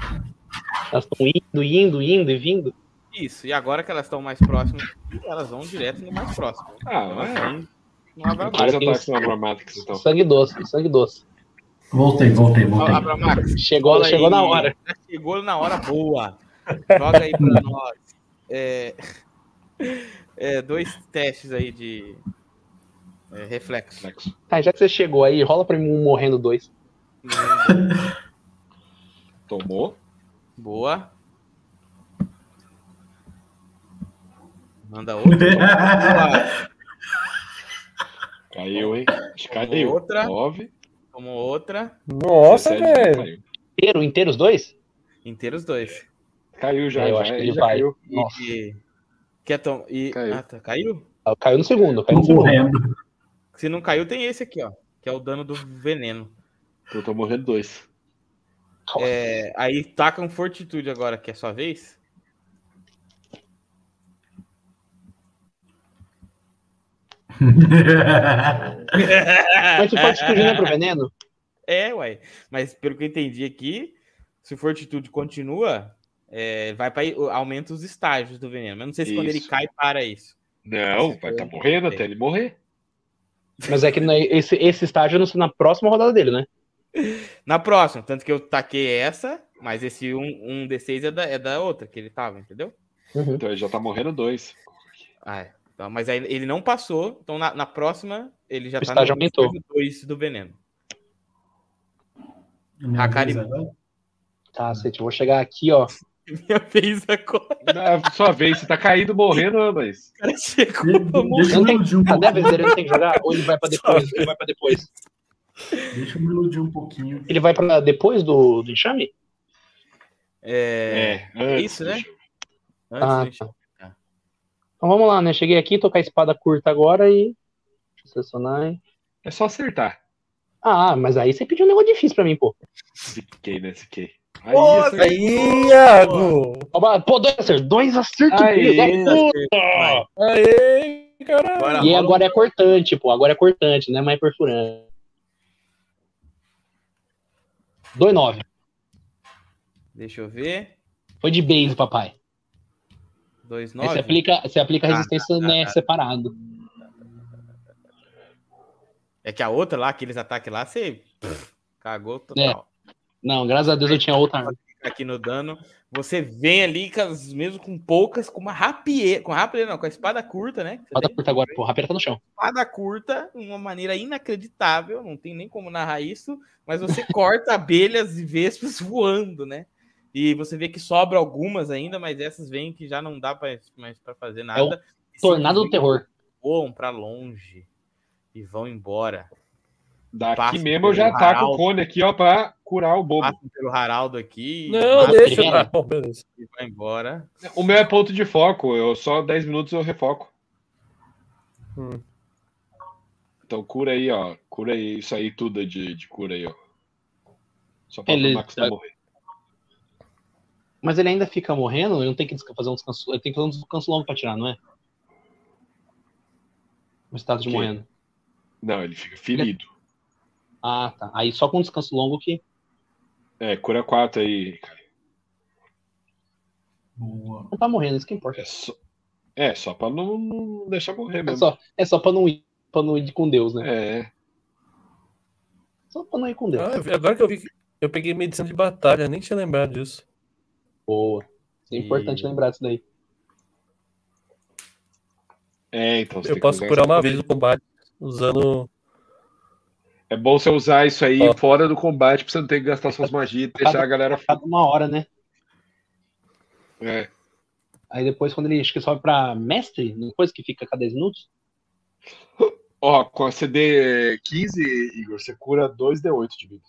Elas estão indo, indo, indo e vindo. Isso. E agora que elas estão mais próximas, elas vão direto no mais próximo. Ah, mas é. Dois tem ataques Abramax, então. Sangue doce, sangue doce. Voltei, voltei, voltei. Abramax, Chegou, chegou aí. na hora. Chegou na hora boa. Joga aí pra (laughs) nós. É, (laughs) é, dois testes aí de é, reflexo. Reflexo. Tá, já que você chegou aí, rola pra mim um morrendo dois. (laughs) Tomou. Boa. Manda outra. (laughs) Boa. Caiu, hein? Acho que Caiu. Outra. Nove. Tomou outra. Nossa, 17, velho. Inteiro, inteiro os dois? Inteiros dois. Caiu já, Eu já, acho que ele vai. caiu. Nossa. E, quer tom... e... Caiu. Ah, tá. Caiu? Ah, Caiu no segundo, caiu no segundo. morrendo. Se não caiu, tem esse aqui, ó. que é o dano do veneno. Eu tô morrendo dois. É, aí taca um fortitude agora, que é sua vez. Mas se for explodir não é pro veneno? (laughs) É, uai. Mas pelo que eu entendi aqui, se o fortitude continua, é, vai para aumenta os estágios do veneno. Mas não sei se quando ele Isso. cai para isso. Não, vai estar morrendo até ele morrer. Mas é que na- esse, esse estágio não na próxima rodada dele, né? Na próxima, tanto que eu taquei essa, mas esse um, um D6 é da, é da outra que ele tava, entendeu? Então ele já tá morrendo dois. Ah, é. Então, mas aí ele não passou, então na, na próxima ele já O tá estágio aumentou. 2 do veneno. Minha Hakari-? Tá, Cete, eu vou chegar aqui, ó. (laughs) Minha vez agora. Na sua vez, você tá caindo morrendo, mas. O cara chegou pra morrer. Não tem, cadê a vez dele? Ele tem que jogar? Ou ele vai pra depois? Ele vai pra depois. Deixa eu me iludir um pouquinho. Ele vai pra depois do, do enxame? É, É, antes, isso, né? antes Ah, do enxame. tá. Então vamos lá, né? Cheguei aqui, tô com a espada curta agora e. Deixa eu selecionar. hein? É só acertar. Ah, mas aí você pediu um negócio difícil pra mim, pô. Fiquei, né? Fiquei. Aí. Aí, Iago! Pô, dois acertos. Dois acertos. Aí. Vai. Aê, caralho! E agora é cortante, pô. Agora é cortante, não é mais perfurante. 2-9. Deixa eu ver. Foi de base, papai. 2, Aí 9. você aplica, você aplica Ah, resistência né, separado. É que a outra lá, aqueles ataques lá, você pff, cagou total. Não, graças a Deus eu tinha outra. Aqui no dano, você vem ali mesmo com poucas, com uma rapieira, com rapieira não, com a espada curta, né? Espada tem curta agora, pô. Rapira tá no chão. espada curta, de uma maneira inacreditável, não tem nem como narrar isso, mas você (laughs) corta abelhas e vespas (laughs) voando, né? E você vê que sobra algumas ainda, mas essas vêm que já não dá pra- mais para fazer nada. E Tornado do terror. Voam para longe e vão embora. Daqui Passa mesmo eu já taco o cone aqui, ó, pra curar o bobo. Passam pelo Haraldo aqui e Não, deixa. beleza. vai embora. O meu é ponto de foco, eu só 10 minutos eu refoco. Hum. Então cura aí, ó. Cura aí, isso aí tudo de, de cura aí, ó. Só pra Ele- o Max não morrer. Mas ele ainda fica morrendo, ele não tem que fazer um descanso. Ele tem que fazer um descanso longo pra tirar, não é? O estado de morrendo. Não, ele fica ferido. Ah, tá. Aí só com descanso longo que. É, cura 4 aí, cara. Boa. Não tá morrendo, isso que importa. É só, é, só pra não, não deixar morrer É mesmo. só, é só pra não ir, pra não ir com Deus, né? É, Só pra não ir com Deus. Ah, agora que eu vi que eu peguei medicina de batalha, nem tinha lembrado disso. Boa. É importante E- lembrar disso daí. é, então Eu posso curar uma vez no combate usando. É bom você usar isso aí Ó. fora do combate pra você não ter que gastar suas magias e deixar Cada- a galera. Cada uma hora, né? É. Aí depois, quando ele acho que sobe pra mestre, depois que fica a cada 10 minutos, Ó, com a CD 15, Igor, você cura 2d8 de vida.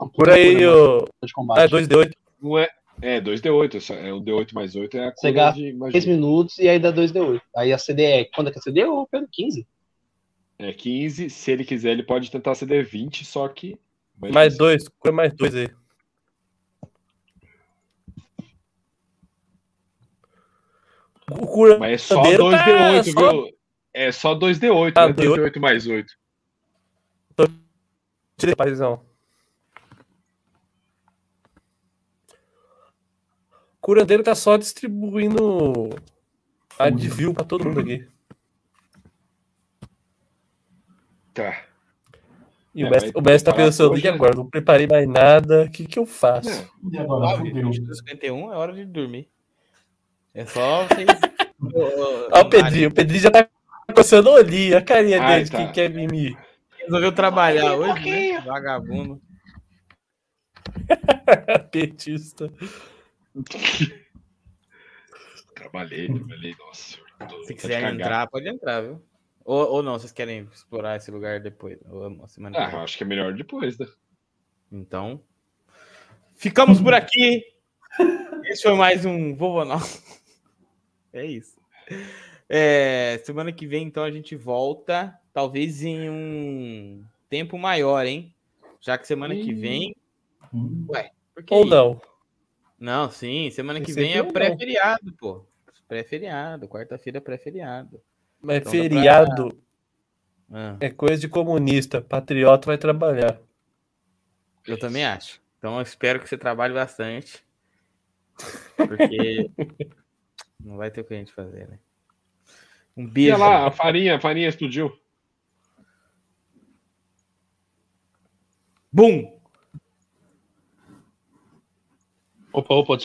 é Por aí, o. é 2D8. Não é. É, 2d8, é é o D8 mais 8 é a Você gasta de 10 magia. minutos e aí dá 2D8. Aí a CD é. Quando é que a CD? Ô, Pedro, 15. É 15, se ele quiser, ele pode tentar CD 20, só que. Mais dois, cura mais dois aí. O cura Mas é só Bandeiro 2d8, tá só- viu? É só 2d8, Ah, não é 2d8 mais 8. Tirei, paizão. O curandeiro tá só distribuindo advil pra todo mundo aqui. Tá. E o É, o mestre tá pensando, hoje, e né? agora? Não preparei mais nada. O que que eu faço? Não, E agora, 9, fudeu. 51 é hora de dormir. É só vocês. (laughs) Olha o Pedrinho, o Pedrinho já tá coçando o olhinho, a carinha Ai, dele tá. que quer mimir. Resolveu trabalhar hoje, né? Vagabundo. (laughs) Petista. Trabalhei, trabalhei, nossa. Se cagar. entrar, pode entrar, viu? Ou, ou não, vocês querem explorar esse lugar depois? Ou semana Ah, acho que é melhor depois, né? Então, ficamos por aqui. Esse foi mais um Vovonal. É isso. É, semana que vem, então, a gente volta, talvez em um tempo maior, hein? Já que semana que vem. Hum. Ué, por que Ou não. Não, sim, semana que Esse vem é pré-feriado, pô. Pré-feriado, quarta-feira é pré-feriado. Mas Então dá pra- feriado Ah, é coisa de comunista. Patriota vai trabalhar. eu também acho. Então eu espero que você trabalhe bastante. Porque (laughs) não vai ter o que a gente fazer, né? Um Olha beijo. lá, a farinha, a farinha explodiu. Bum! Opa, opa,